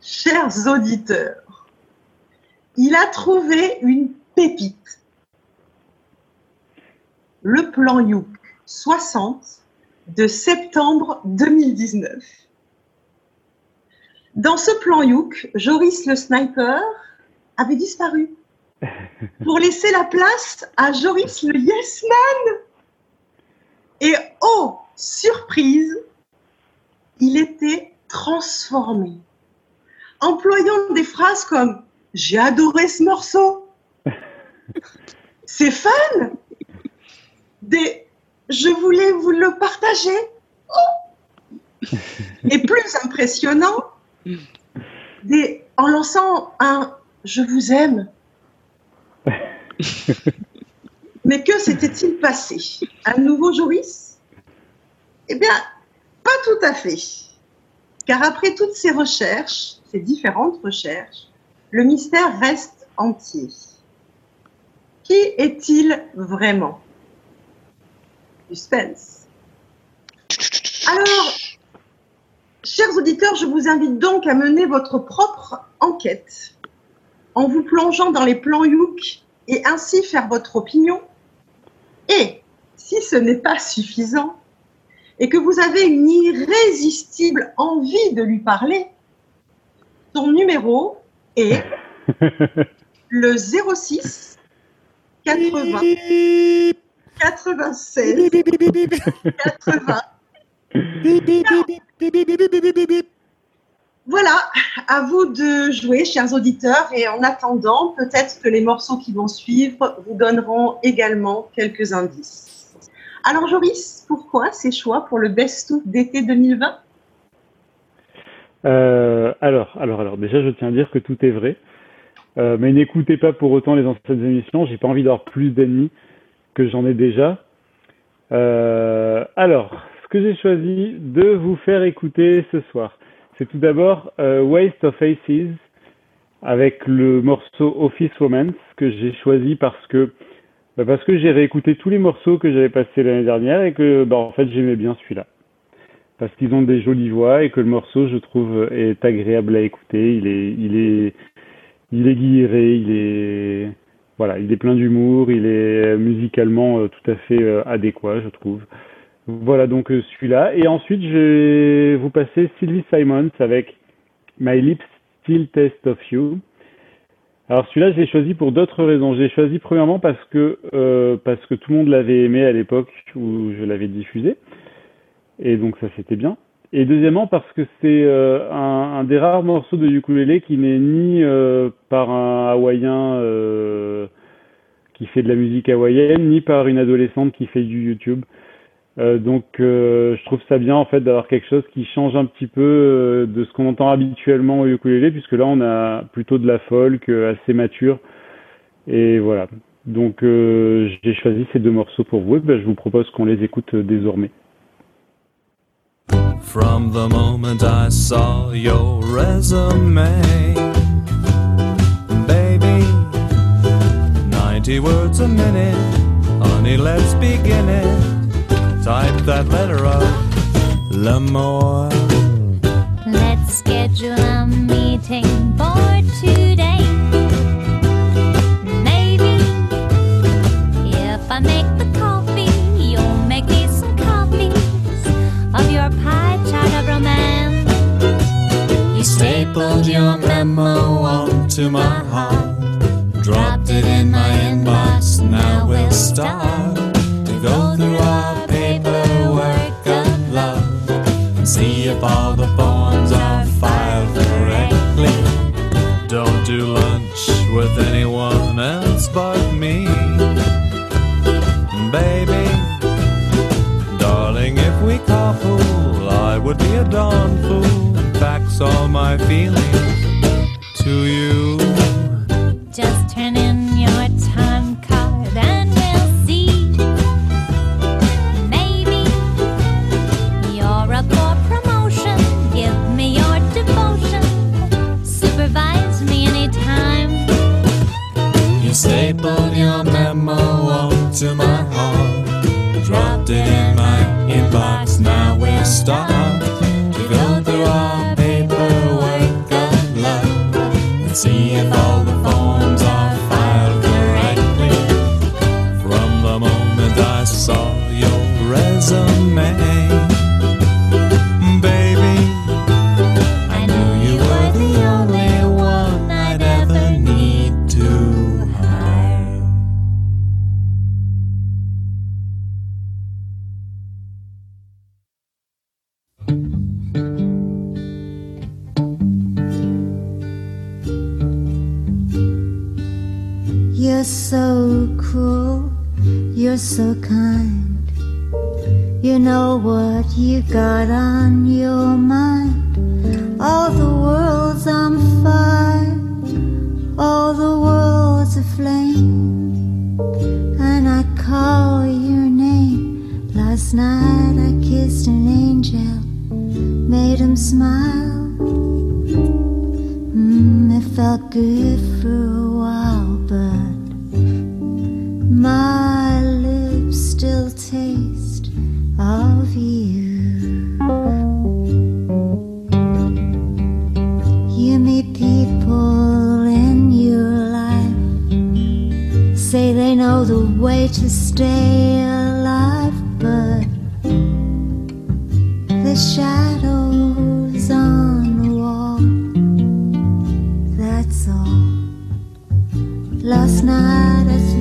chers auditeurs, il a trouvé une pépite. Le plan Youk 60 de septembre 2019. Dans ce plan Youk, Joris le sniper avait disparu pour laisser la place à Joris le Yes Man. Et oh, surprise, il était transformé, employant des phrases comme J'ai adoré ce morceau, c'est fun, des Je voulais vous le partager. Oh. Et plus impressionnant, en lançant un Je vous aime. Mais que s'était-il passé? Un nouveau Joris? Eh bien, pas tout à fait. Car après toutes ces recherches, ces différentes recherches, le mystère reste entier. Qui est-il vraiment? Suspense. Alors, chers auditeurs, je vous invite donc à mener votre propre enquête en vous plongeant dans les plans Youk et ainsi faire votre opinion. Et si ce n'est pas suffisant et que vous avez une irrésistible envie de lui parler, son numéro est le 06 80 96 80 voilà, à vous de jouer, chers auditeurs, et en attendant, peut-être que les morceaux qui vont suivre vous donneront également quelques indices. Alors, Joris, pourquoi ces choix pour le best-of d'été 2020 Euh, alors, alors, alors, déjà, je tiens à dire que tout est vrai. Euh, mais n'écoutez pas pour autant les anciennes émissions. J'ai pas envie d'avoir plus d'ennemis que j'en ai déjà. Euh, alors, ce que j'ai choisi de vous faire écouter ce soir, c'est tout d'abord euh, Waste of Aces avec le morceau Office Romance que j'ai choisi parce que bah, parce que j'ai réécouté tous les morceaux que j'avais passés l'année dernière et que bah, en fait j'aimais bien celui-là. Parce qu'ils ont des jolies voix et que le morceau je trouve est agréable à écouter. Il est il est il est guilléré il est voilà il est plein d'humour il est musicalement euh, tout à fait euh, adéquat je trouve voilà donc euh, celui-là et ensuite je vais vous passer Sylvie Simons avec My Lips Still Taste of You alors celui-là, je l'ai choisi pour d'autres raisons. Je l'ai choisi premièrement parce que euh, parce que tout le monde l'avait aimé à l'époque où je l'avais diffusé, et donc ça c'était bien. Et deuxièmement parce que c'est euh, un, des rares morceaux de ukulélé qui n'est ni par un hawaïen qui fait de la musique hawaïenne, ni par une adolescente qui fait du YouTube. Euh, donc euh, je trouve ça bien en fait d'avoir quelque chose qui change un petit peu euh, de ce qu'on entend habituellement au ukulélé puisque là on a plutôt de la folk assez mature. Et voilà. Donc j'ai choisi ces deux morceaux pour vous et ben, je vous propose qu'on les écoute désormais. From the moment I saw your resume, baby, 90 words a minute, honey, let's begin it. Type that letter of l'amour. Let's schedule a meeting for today. Maybe if I make the coffee, you'll make me some copies of your pie chart of romance. You stapled your memo onto my heart, dropped it in my inbox. Now we'll start to go through our if all the forms are filed correctly. Don't do lunch with anyone else but me, baby. Darling, if we carpool, I would be a darn fool fax all my feelings to you. Shadows on the wall, that's all. Last night I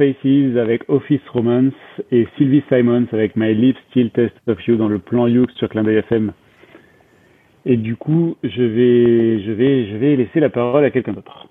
Avec Office Romance et Sylvie Simons avec My Lips Still Taste of You dans le plan Youx sur Clin FM. Et du coup, je vais, je vais, je vais laisser la parole à quelqu'un d'autre.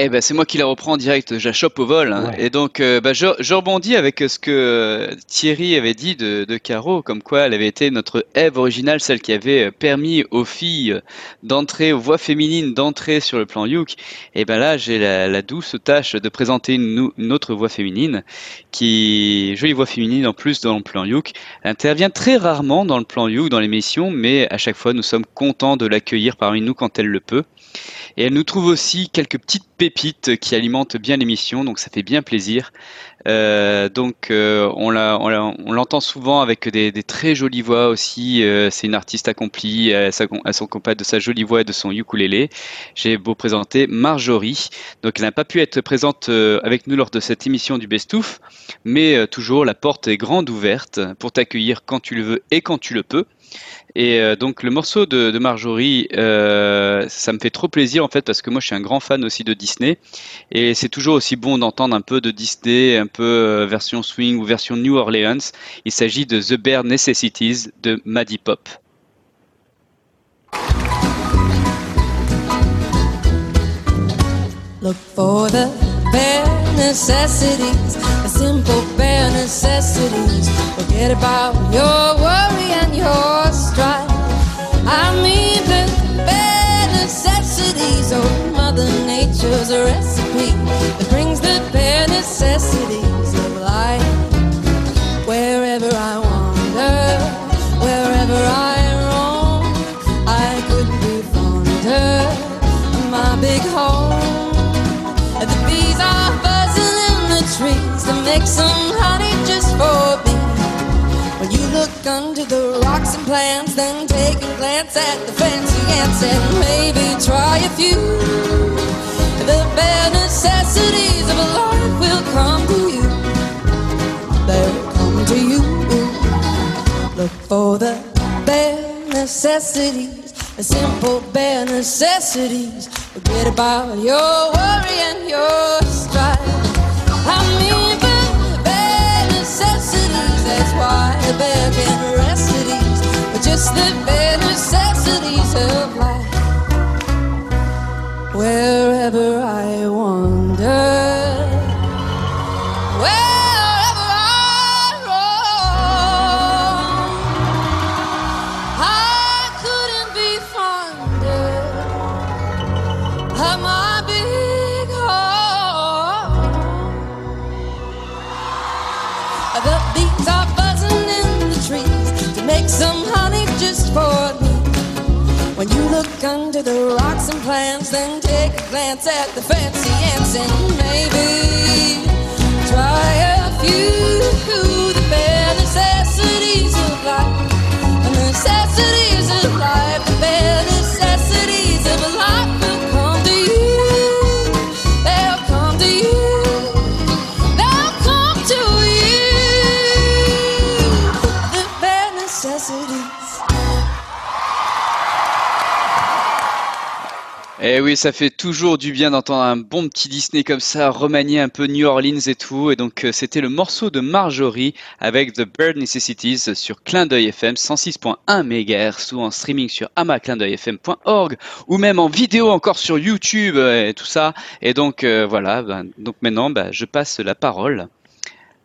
Eh ben, c'est moi qui la reprends en direct, je la chope au vol. hein. Et donc, euh, bah, je, je rebondis avec ce que euh, Thierry avait dit de, de Caro, comme quoi elle avait été notre Ève originale, celle qui avait euh, permis aux filles d'entrer, aux voix féminines d'entrer sur le plan Youk. Et ben là, j'ai la, la douce tâche de présenter une, une autre voix féminine, qui jolie voix féminine en plus dans le plan Youk. Elle intervient très rarement dans le plan Youk, dans l'émission, mais à chaque fois, nous sommes contents de l'accueillir parmi nous quand elle le peut. Et elle nous trouve aussi quelques petites pépites qui alimentent bien l'émission, donc ça fait bien plaisir. Euh, donc euh, on l'entend souvent avec des, très jolies voix aussi. euh, c'est une artiste accomplie, elle s'accom- elle s'accompagne de sa jolie voix et de son ukulélé. J'ai beau présenter Marjorie. Donc elle n'a pas pu être présente euh, avec nous lors de cette émission du Best Of, mais euh, toujours la porte est grande ouverte pour t'accueillir quand tu le veux et quand tu le peux. Et euh, donc le morceau de, Marjorie, euh, ça me fait trop plaisir en fait parce que moi je suis un grand fan aussi de Disney et c'est toujours aussi bon d'entendre un peu de Disney, un peu euh, version swing ou version New Orleans. Il s'agit de The Bare Necessities de Maddie Pop. Simple bare necessities. Forget about your worry and your strife. I mean the bare necessities. Oh, Mother Nature's a recipe that brings the bare necessities some honey just for me. When you look under the rocks and plants, then take a glance at the fancy ants and maybe try a few. The bare necessities of a life will come to you. They'll come to you. Look for the bare necessities, the simple bare necessities. Forget about your worry and your strife. I mean, that's why the bear can rest at ease. But just the bare necessities of life. Wherever I wander, When you look under the rocks and plants, then take a glance at the fancy ants and maybe try a few Eh oui, ça fait toujours du bien d'entendre un bon petit Disney comme ça, remanier un peu New Orleans et tout. Et donc, euh, c'était le morceau de Marjorie avec The Bird Necessities sur Clin d'œil FM 106.1 MHz ou en streaming sur amaclindeuilfm.org ou même en vidéo encore sur YouTube euh, et tout ça. Et donc, euh, voilà. ben, donc maintenant, ben, je passe la parole.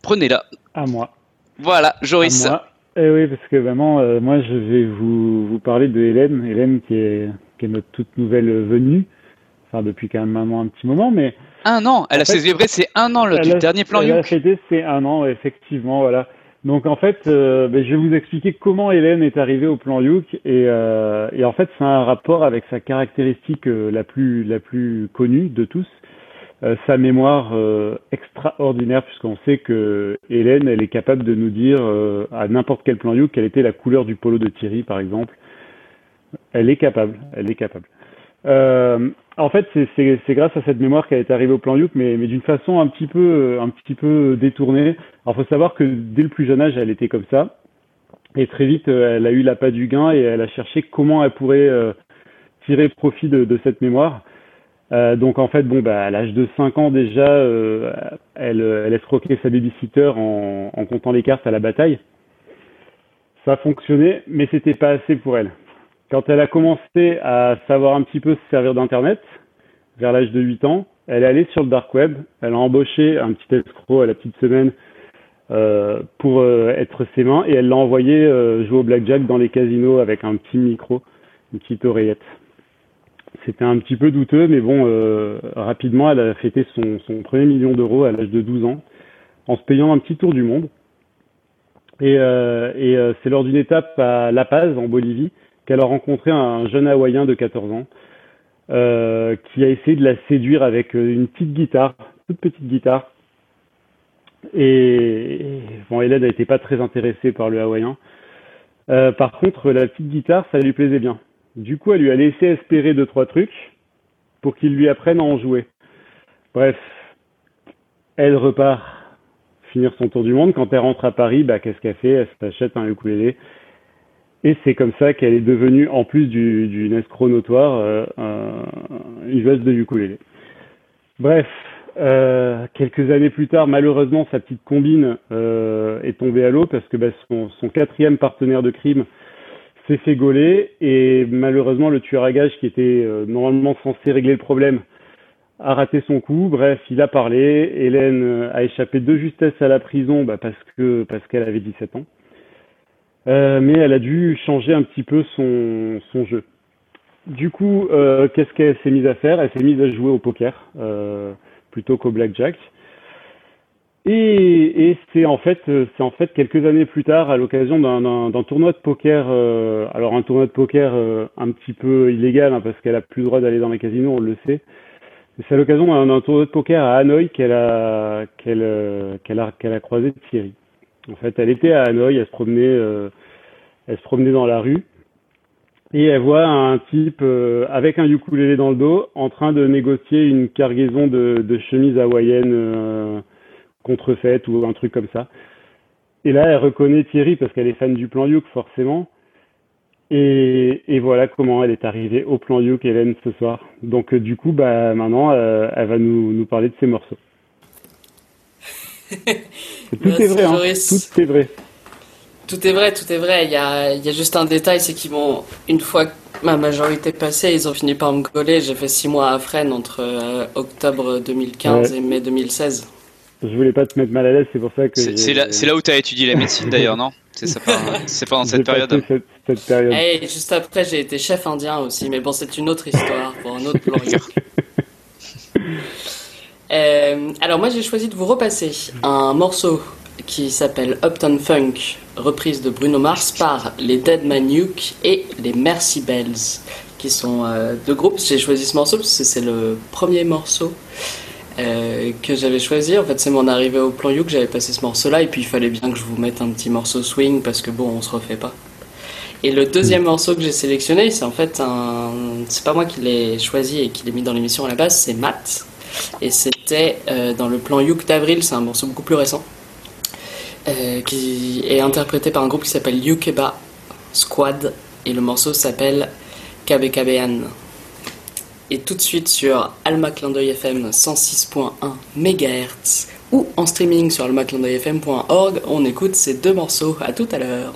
Prenez-la. À moi. Voilà, Joris. À moi. Eh oui, parce que vraiment, euh, moi, je vais vous, vous parler de Hélène. Hélène qui est, qui est notre toute nouvelle venue. Enfin, depuis quand même un petit moment, mais Un an. Elle a célébré ses un an le, a- dernier plan Elle a Youk. ses un an, effectivement, voilà. Donc en fait, euh, ben, je vais vous expliquer comment Hélène est arrivée au plan Youk et, euh, et en fait, c'est un rapport avec sa caractéristique euh, la plus la plus connue de tous, sa mémoire extraordinaire, puisqu'on sait que Hélène, elle est capable de nous dire à n'importe quel plan Youk quelle était la couleur du polo de Thierry, par exemple. Elle est capable, elle est capable. Euh, en fait, c'est- grâce à cette mémoire qu'elle est arrivée au plan Youk, mais, mais d'une façon un petit peu un petit peu détournée. Alors, faut savoir que dès le plus jeune âge, elle était comme ça, et très vite, euh, elle a eu l'appât du gain et elle a cherché comment elle pourrait euh, tirer profit de, de cette mémoire. Euh, donc en fait, bon, bah, à l'âge de 5 ans déjà, euh, elle, elle escroquait sa babysitter en, en comptant les cartes à la bataille. Ça a fonctionné, mais c'était pas assez pour elle. Quand elle a commencé à savoir un petit peu se servir d'Internet, vers l'âge de 8 ans, elle est allée sur le dark web, elle a embauché un petit escroc à la petite semaine euh, pour euh, être ses mains et elle l'a envoyé euh, jouer au blackjack dans les casinos avec un petit micro, une petite oreillette. C'était un petit peu douteux, mais bon, euh, rapidement, elle a fêté son, son premier million d'euros à l'âge de 12 ans en se payant un petit tour du monde. Et, euh, et c'est lors d'une étape à La Paz, en Bolivie, qu'elle a rencontré un jeune Hawaïen de 14 ans euh, qui a essayé de la séduire avec euh, une petite guitare, toute petite guitare. Et, bon, Hélène n'était pas très intéressée par le Hawaïen. Euh, par contre, la petite guitare, ça lui plaisait bien. Du coup, elle lui a laissé espérer deux trois trucs pour qu'il lui apprenne à en jouer. Bref, elle repart finir son tour du monde. Quand elle rentre à Paris, bah, qu'est-ce qu'elle fait? Elle s'achète un ukulélé. Et c'est comme ça qu'elle est devenue, en plus du, d'une escroc notoire, euh, un- une joueuse de ukulélé. Bref, euh, quelques années plus tard, malheureusement, sa petite combine euh, est tombée à l'eau parce que bah, son, son quatrième partenaire de crime s'est fait gauler et malheureusement, le tueur à gages qui était euh, normalement censé régler le problème a raté son coup. Bref, il a parlé. Hélène euh, a échappé de justesse à la prison bah, parce parce qu'elle avait 17 ans. Euh, mais elle a dû changer un petit peu son, jeu. Du coup, euh, qu'est-ce qu'elle s'est mise à faire? Elle s'est mise à jouer au poker euh, plutôt qu'au blackjack. Et, c'est en fait, c'est en fait quelques années plus tard, à l'occasion d'un, tournoi de poker, alors un tournoi de poker un petit peu illégal hein, parce qu'elle a plus le droit d'aller dans les casinos, on le sait. C'est à l'occasion d'un, tournoi de poker à Hanoï qu'elle a, qu'elle, euh, qu'elle qu'elle a croisé Thierry. En fait, elle était à Hanoï, elle se promenait euh, Elle se promenait dans la rue et elle voit un type euh, avec un ukulélé dans le dos en train de négocier une cargaison de, chemises hawaïennes euh, contrefaites ou un truc comme ça. Et là, elle reconnaît Thierry parce qu'elle est fan du plan Youk, forcément. Et, voilà comment elle est arrivée au plan Youk, Hélène, ce soir. Donc, euh, du coup, bah, maintenant, elle va nous, nous parler de ses morceaux. Tout Merci, est vrai, hein. Joris. Tout est vrai. Tout est vrai, tout est vrai. Il y a, il y a juste un détail, c'est qu'ils m'ont, une fois ma majorité passée, ils ont fini par me coller. J'ai fait six mois à Fresnes entre euh, octobre 2015 Ouais. et mai 2016. Je voulais pas te mettre mal à l'aise, c'est pour ça que C'est là, c'est là où tu as étudié la médecine d'ailleurs, non? C'est ça, pas- c'est pendant cette période cette, cette période. Et juste après, j'ai été chef indien aussi, mais bon, c'est une autre histoire pour un autre plan. Euh, alors moi, j'ai choisi de vous repasser un morceau qui s'appelle Uptown Funk, reprise de Bruno Mars par les Dead Man et les Mercy Bells, qui sont euh, deux groupes. J'ai choisi ce morceau parce que c'est le premier morceau euh, que j'avais choisi. En fait, c'est mon arrivée au plan You que j'avais passé ce morceau-là, et puis il fallait bien que je vous mette un petit morceau swing parce que bon, on se refait pas. Et le deuxième morceau que j'ai sélectionné, c'est en fait un. C'est pas moi qui l'ai choisi et qui l'ai mis dans l'émission à la base, c'est Matt. Et c'était euh, dans le plan Youk d'avril, c'est un morceau beaucoup plus récent, euh, qui est interprété par un groupe qui s'appelle Yukeba Squad, et le morceau s'appelle KBKBN. Et tout de suite sur Alma Clin d'œil FM 106.1 MHz ou en streaming sur almaclindeuilfm.org, on écoute ces deux morceaux. À tout à l'heure.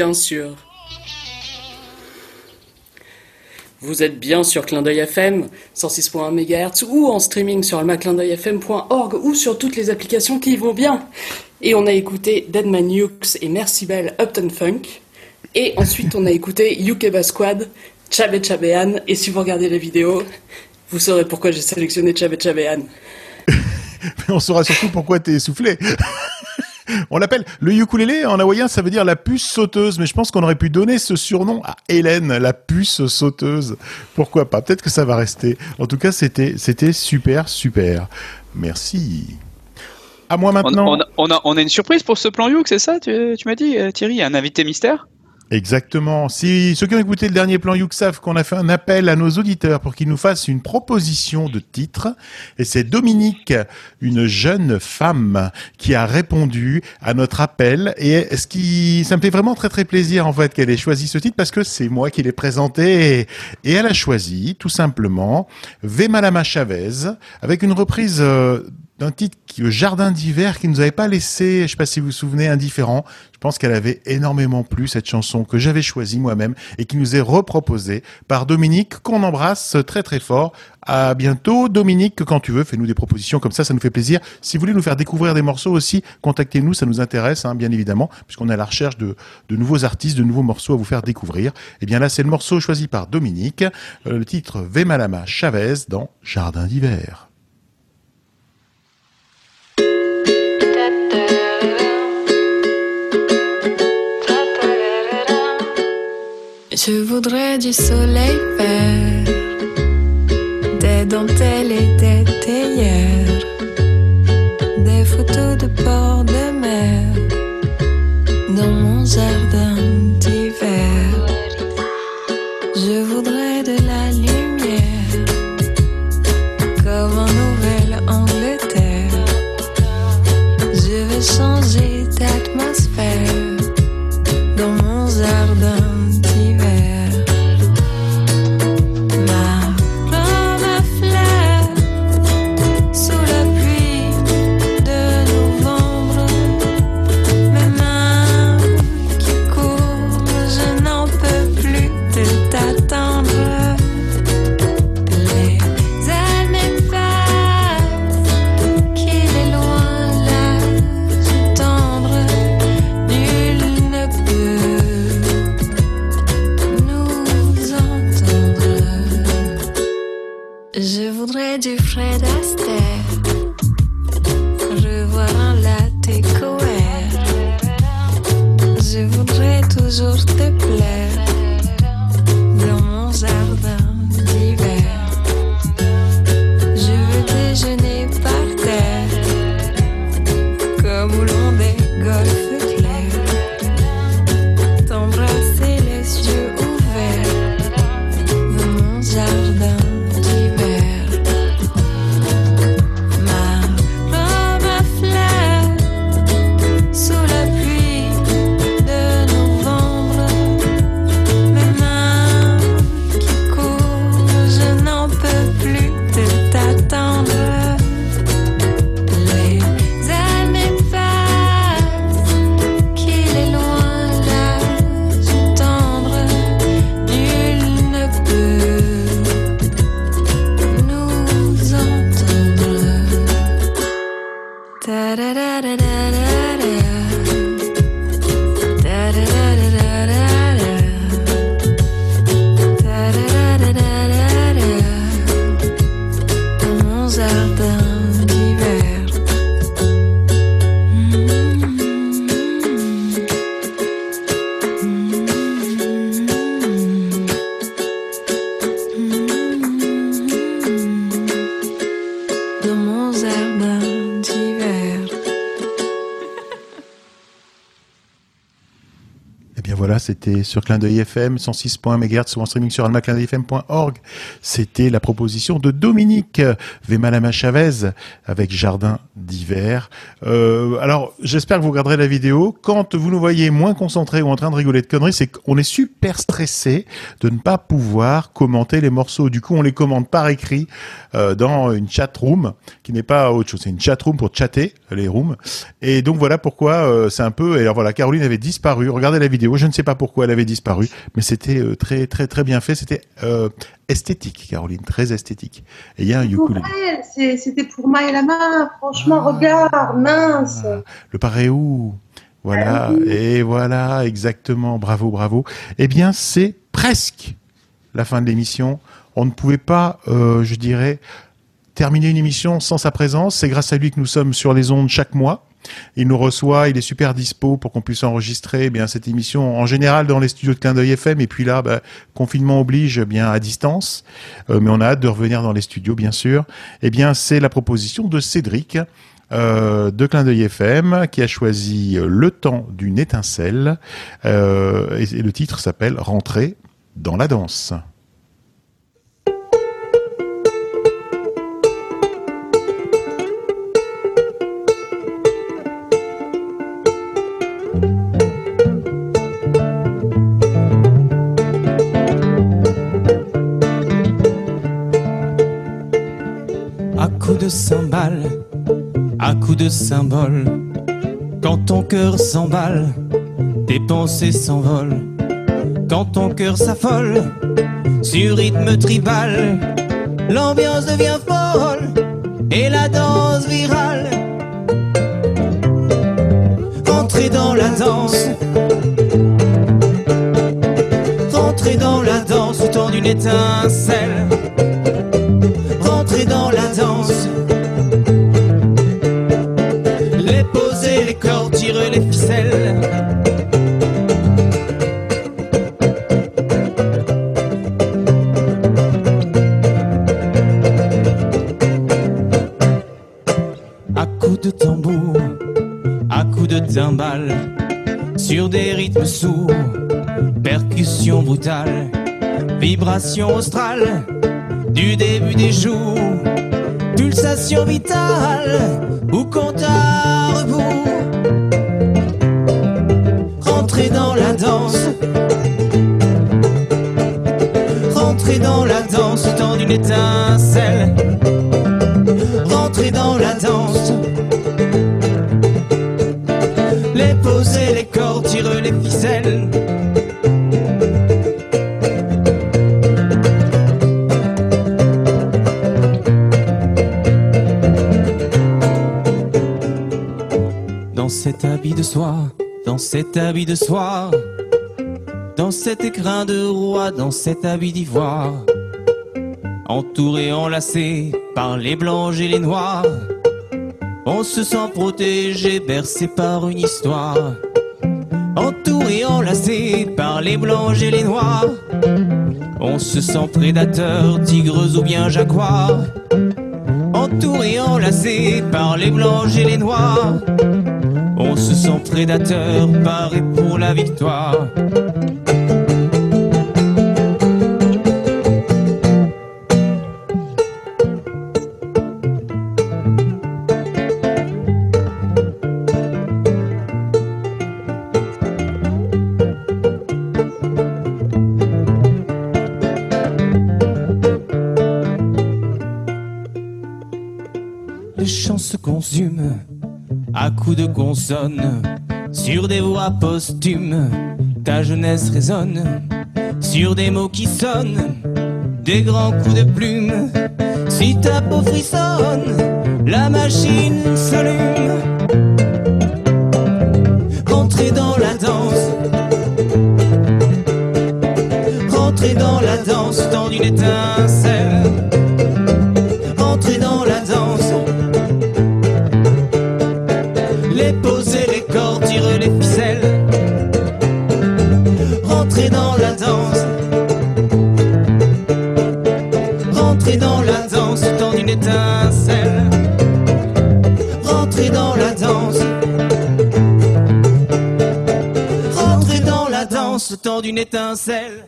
Bien sûr. Vous êtes bien sur Clin d'œil FM, 106.1 MHz ou en streaming sur almaclindeuilfm.org ou sur toutes les applications qui vont bien. Et on a écouté Deadman Hughes et Merci Bell Upton Funk. Et ensuite on a écouté Yukeba Squad, Chabe Chabean. Et si vous regardez la vidéo, vous saurez pourquoi j'ai sélectionné Chabe Chabean. Mais on saura surtout pourquoi t'es essoufflé. On l'appelle le ukulélé en hawaïen, ça veut dire la puce sauteuse, mais je pense qu'on aurait pu donner ce surnom à Hélène, la puce sauteuse. Pourquoi pas? Peut-être que ça va rester. En tout cas, c'était c'était super super. Merci. À moi maintenant. on a, on, a, on a une surprise pour ce plan Youk, c'est ça? Tu, tu m'as dit, euh, Thierry, un invité mystère? Exactement. Si ceux qui ont écouté le dernier plan Youk savent qu'on a fait un appel à nos auditeurs pour qu'ils nous fassent une proposition de titre, et c'est Dominique, une jeune femme, qui a répondu à notre appel. Et ce qui, ça me fait vraiment très très plaisir en fait qu'elle ait choisi ce titre parce que c'est moi qui l'ai présenté et, elle a choisi tout simplement V Malama Chavez avec une reprise. euh, d'un titre qui, le Jardin d'hiver qui nous avait pas laissé, je sais pas si vous vous souvenez, indifférent. Je pense qu'elle avait énormément plu cette chanson que j'avais choisie moi-même et qui nous est reproposée par Dominique qu'on embrasse très très fort. À bientôt Dominique, quand tu veux, fais-nous des propositions comme ça, ça nous fait plaisir. Si vous voulez nous faire découvrir des morceaux aussi, contactez-nous, ça nous intéresse hein, bien évidemment, puisqu'on est à la recherche de, de nouveaux artistes, de nouveaux morceaux à vous faire découvrir. Et bien là, c'est le morceau choisi par Dominique, euh, le titre Vemalama Chavez dans Jardin d'hiver. Je voudrais du soleil vert, des dentelles et des théières, des photos de port de mer dans mon jardin d'hiver. Sur Clin d'œil FM, 106.1 MHz ou en streaming sur almaclindeuilfm.org. C'était la proposition de Dominique Vemalama Chavez avec Jardin Euh, alors, j'espère que vous regarderez la vidéo. Quand vous nous voyez moins concentrés ou en train de rigoler de conneries, c'est qu'on est super stressé de ne pas pouvoir commenter les morceaux. Du coup, on les commande par écrit euh, dans une chat room qui n'est pas autre chose. C'est une chat room pour chatter les rooms. Et donc voilà pourquoi euh, c'est un peu. Et alors voilà, Caroline avait disparu. Regardez la vidéo. Je ne sais pas pourquoi elle avait disparu, mais c'était très très très bien fait. C'était esthétique, Caroline, très esthétique. Et il y a un ukulélé. c'était pour main. Franchement, regarde, mince. Le paréou. Voilà, et voilà, exactement, bravo, bravo. Eh bien, c'est presque la fin de l'émission. On ne pouvait pas, euh, je dirais, terminer une émission sans sa présence. C'est grâce à lui que nous sommes sur les ondes chaque mois. Il nous reçoit, il est super dispo pour qu'on puisse enregistrer eh bien cette émission en général dans les studios de Clin d'œil FM et puis là bah, confinement oblige eh bien à distance Euh, mais on a hâte de revenir dans les studios bien sûr. Eh bien c'est la proposition de Cédric euh, de Clin d'œil FM qui a choisi euh, Le temps d'une étincelle et le titre s'appelle Rentrer dans la danse. Cymbales, à coups de symboles. Quand ton cœur s'emballe, tes pensées s'envolent. Quand ton cœur s'affole, sur rythme tribal, l'ambiance devient folle et la danse virale. Entrez dans la danse, rentrez dans la danse au d'une étincelle. Des rythmes sourds, percussion brutale, vibration australe du début des jours, pulsation vitale ou compte à rebours. Rentrez dans la danse, rentrez dans la danse au temps d'une étincelle. Dans cet habit de soie, dans cet habit de soie, dans cet écrin de roi, dans cet habit d'ivoire, entouré, enlacé par les blancs et les noirs, on se sent protégé, bercé par une histoire. Entouré, enlacé par les blancs et les noirs, on se sent prédateur, tigres ou bien jaguar. Entouré, enlacé par les blancs et les noirs, on se sent prédateur, paré pour la victoire. Sur des voix posthumes. Ta jeunesse résonne sur des mots qui sonnent, des grands coups de plume. Si ta peau frissonne, la machine s'allume. Rentrez dans la danse, rentrez dans la danse dans une étincelle. Étincelle.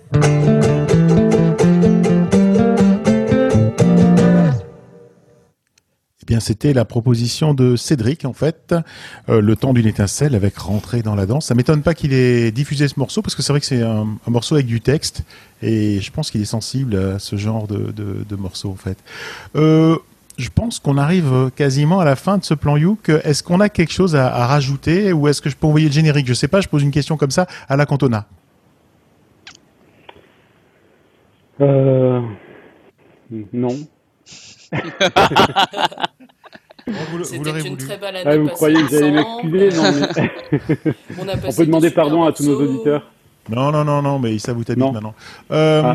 Eh bien, c'était la proposition de Cédric, en fait, euh, le temps d'une étincelle avec rentrée dans la danse. Ça m'étonne pas qu'il ait diffusé ce morceau parce que c'est vrai que c'est un, morceau avec du texte et je pense qu'il est sensible à ce genre de morceau, en fait. Euh, je pense qu'on arrive quasiment à la fin de ce plan Youk. Est-ce qu'on a quelque chose à, à rajouter ou est-ce que je peux envoyer le générique? Je sais pas. Je pose une question comme ça à la Cantona. Euh... Non. C'était une très belle année Ah, vous croyez que j'allais m'excuser Non, mais... On a On peut demander pardon à tous nos auditeurs. Non, non, non, non, mais ça vous t'habite maintenant. Euh, Ah.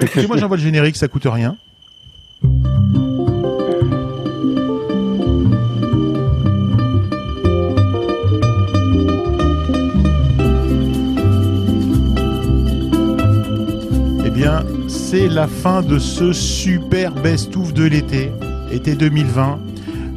écoutez, moi j'envoie le générique, ça coûte rien. C'est la fin de ce super best-of de l'été, été 2020.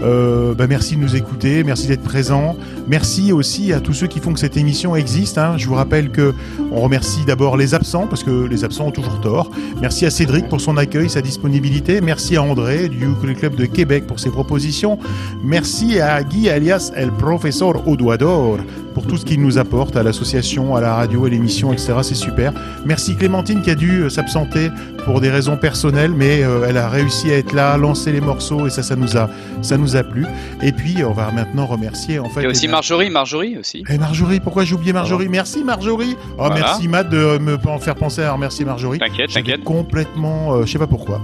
Euh, bah, merci de nous écouter, merci d'être présents. Merci aussi à tous ceux qui font que cette émission existe. hein. Je vous rappelle que on remercie d'abord les absents parce que les absents ont toujours tort. Merci à Cédric pour son accueil, sa disponibilité. Merci à André du Ukulele Club de Québec pour ses propositions. Merci à Guy alias El Professor Odoador pour tout ce qu'il nous apporte à l'association, à la radio, à l'émission, etc. C'est super. Merci Clémentine qui a dû euh, s'absenter pour des raisons personnelles, mais euh, elle a réussi à être là, lancer les morceaux et ça, ça nous a, ça nous a plu. Et puis on va maintenant remercier en fait. Aussi les- Marjorie, Marjorie aussi. et Marjorie, pourquoi j'ai oublié Marjorie Merci Marjorie. Oh, Voilà. merci Matt de me en faire penser à remercier Marjorie. T'inquiète, t'inquiète. Complètement, euh, je sais pas pourquoi.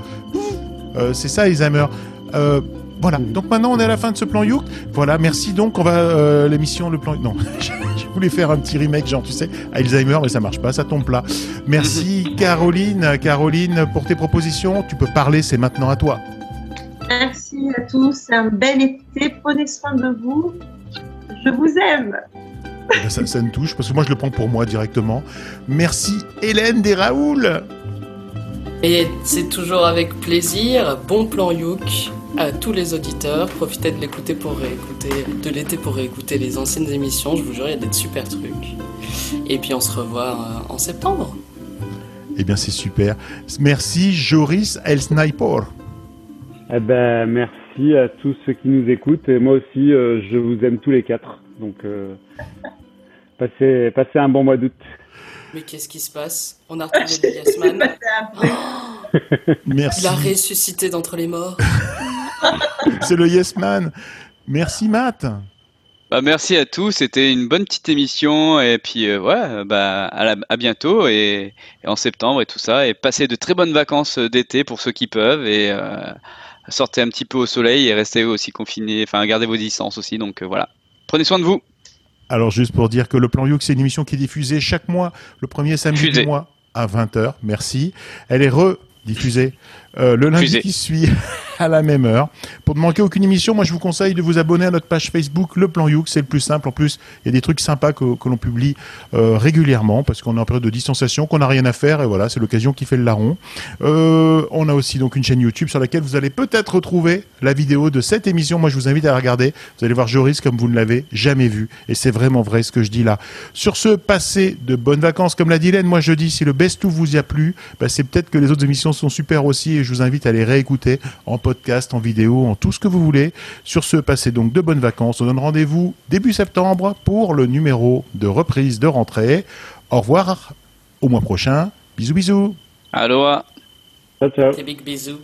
Euh, c'est ça Alzheimer. Euh, voilà. Donc maintenant on est à la fin de ce plan Youk. Voilà. Merci donc. On va euh, l'émission le plan. Non, je voulais faire un petit remake genre tu sais Alzheimer mais ça marche pas, ça tombe plat. Merci Caroline, Caroline pour tes propositions. Tu peux parler, c'est maintenant à toi. Merci à tous. Un bel été. Prenez soin de vous. Je vous aime. Eh ben, ça, ça me touche parce que moi je le prends pour moi directement. Merci Hélène des Raoul. Et c'est toujours avec plaisir. Bon plan Youk à tous les auditeurs. Profitez de l'écouter pour réécouter, de l'été pour réécouter les anciennes émissions. Je vous jure, il y a des super trucs. Et puis on se revoit euh, en septembre. Eh bien, c'est super. Merci Joris El Sniper. Eh ben, merci à tous ceux qui nous écoutent. Et moi aussi, euh, je vous aime tous les quatre. Donc, euh, passez, passez un bon mois d'août. Mais qu'est-ce qui se passe? On a retrouvé le Yasman. Merci. Il a ressuscité d'entre les morts. C'est le Yes Man. Merci Matt. Bah, merci à tous, c'était une bonne petite émission et puis euh, ouais, bah, à, la- à bientôt et, et en septembre et tout ça et passez de très bonnes vacances d'été pour ceux qui peuvent et euh, sortez un petit peu au soleil et restez aussi confinés, enfin gardez vos distances aussi donc euh, voilà. Prenez soin de vous. Alors, juste pour dire que le Plan Youk, c'est une émission qui est diffusée chaque mois, le premier samedi du mois à 20h. Merci. Elle est rediffusée euh, le lundi qui suit à la même heure. Pour ne manquer aucune émission, moi je vous conseille de vous abonner à notre page Facebook Le Plan Youk, c'est le plus simple. En plus, il y a des trucs sympas que, que l'on publie euh, régulièrement parce qu'on est en période de distanciation, qu'on n'a rien à faire et voilà, c'est l'occasion qui fait le larron. Euh, on a aussi donc une chaîne YouTube sur laquelle vous allez peut-être retrouver la vidéo de cette émission. Moi je vous invite à la regarder. Vous allez voir Joris comme vous ne l'avez jamais vu et c'est vraiment vrai ce que je dis là. Sur ce, passez de bonnes vacances. Comme l'a dit Hélène, moi je dis si le best-of vous y a plu, bah, c'est peut-être que les autres émissions sont super aussi et je vous invite à les réécouter en podcast, en vidéo, en tout ce que vous voulez. Sur ce, passez donc de bonnes vacances. On donne rendez-vous début septembre pour le numéro de reprise de rentrée. Au revoir, au mois prochain. Bisous bisous. Aloha. Ciao, ciao. Des big bisous.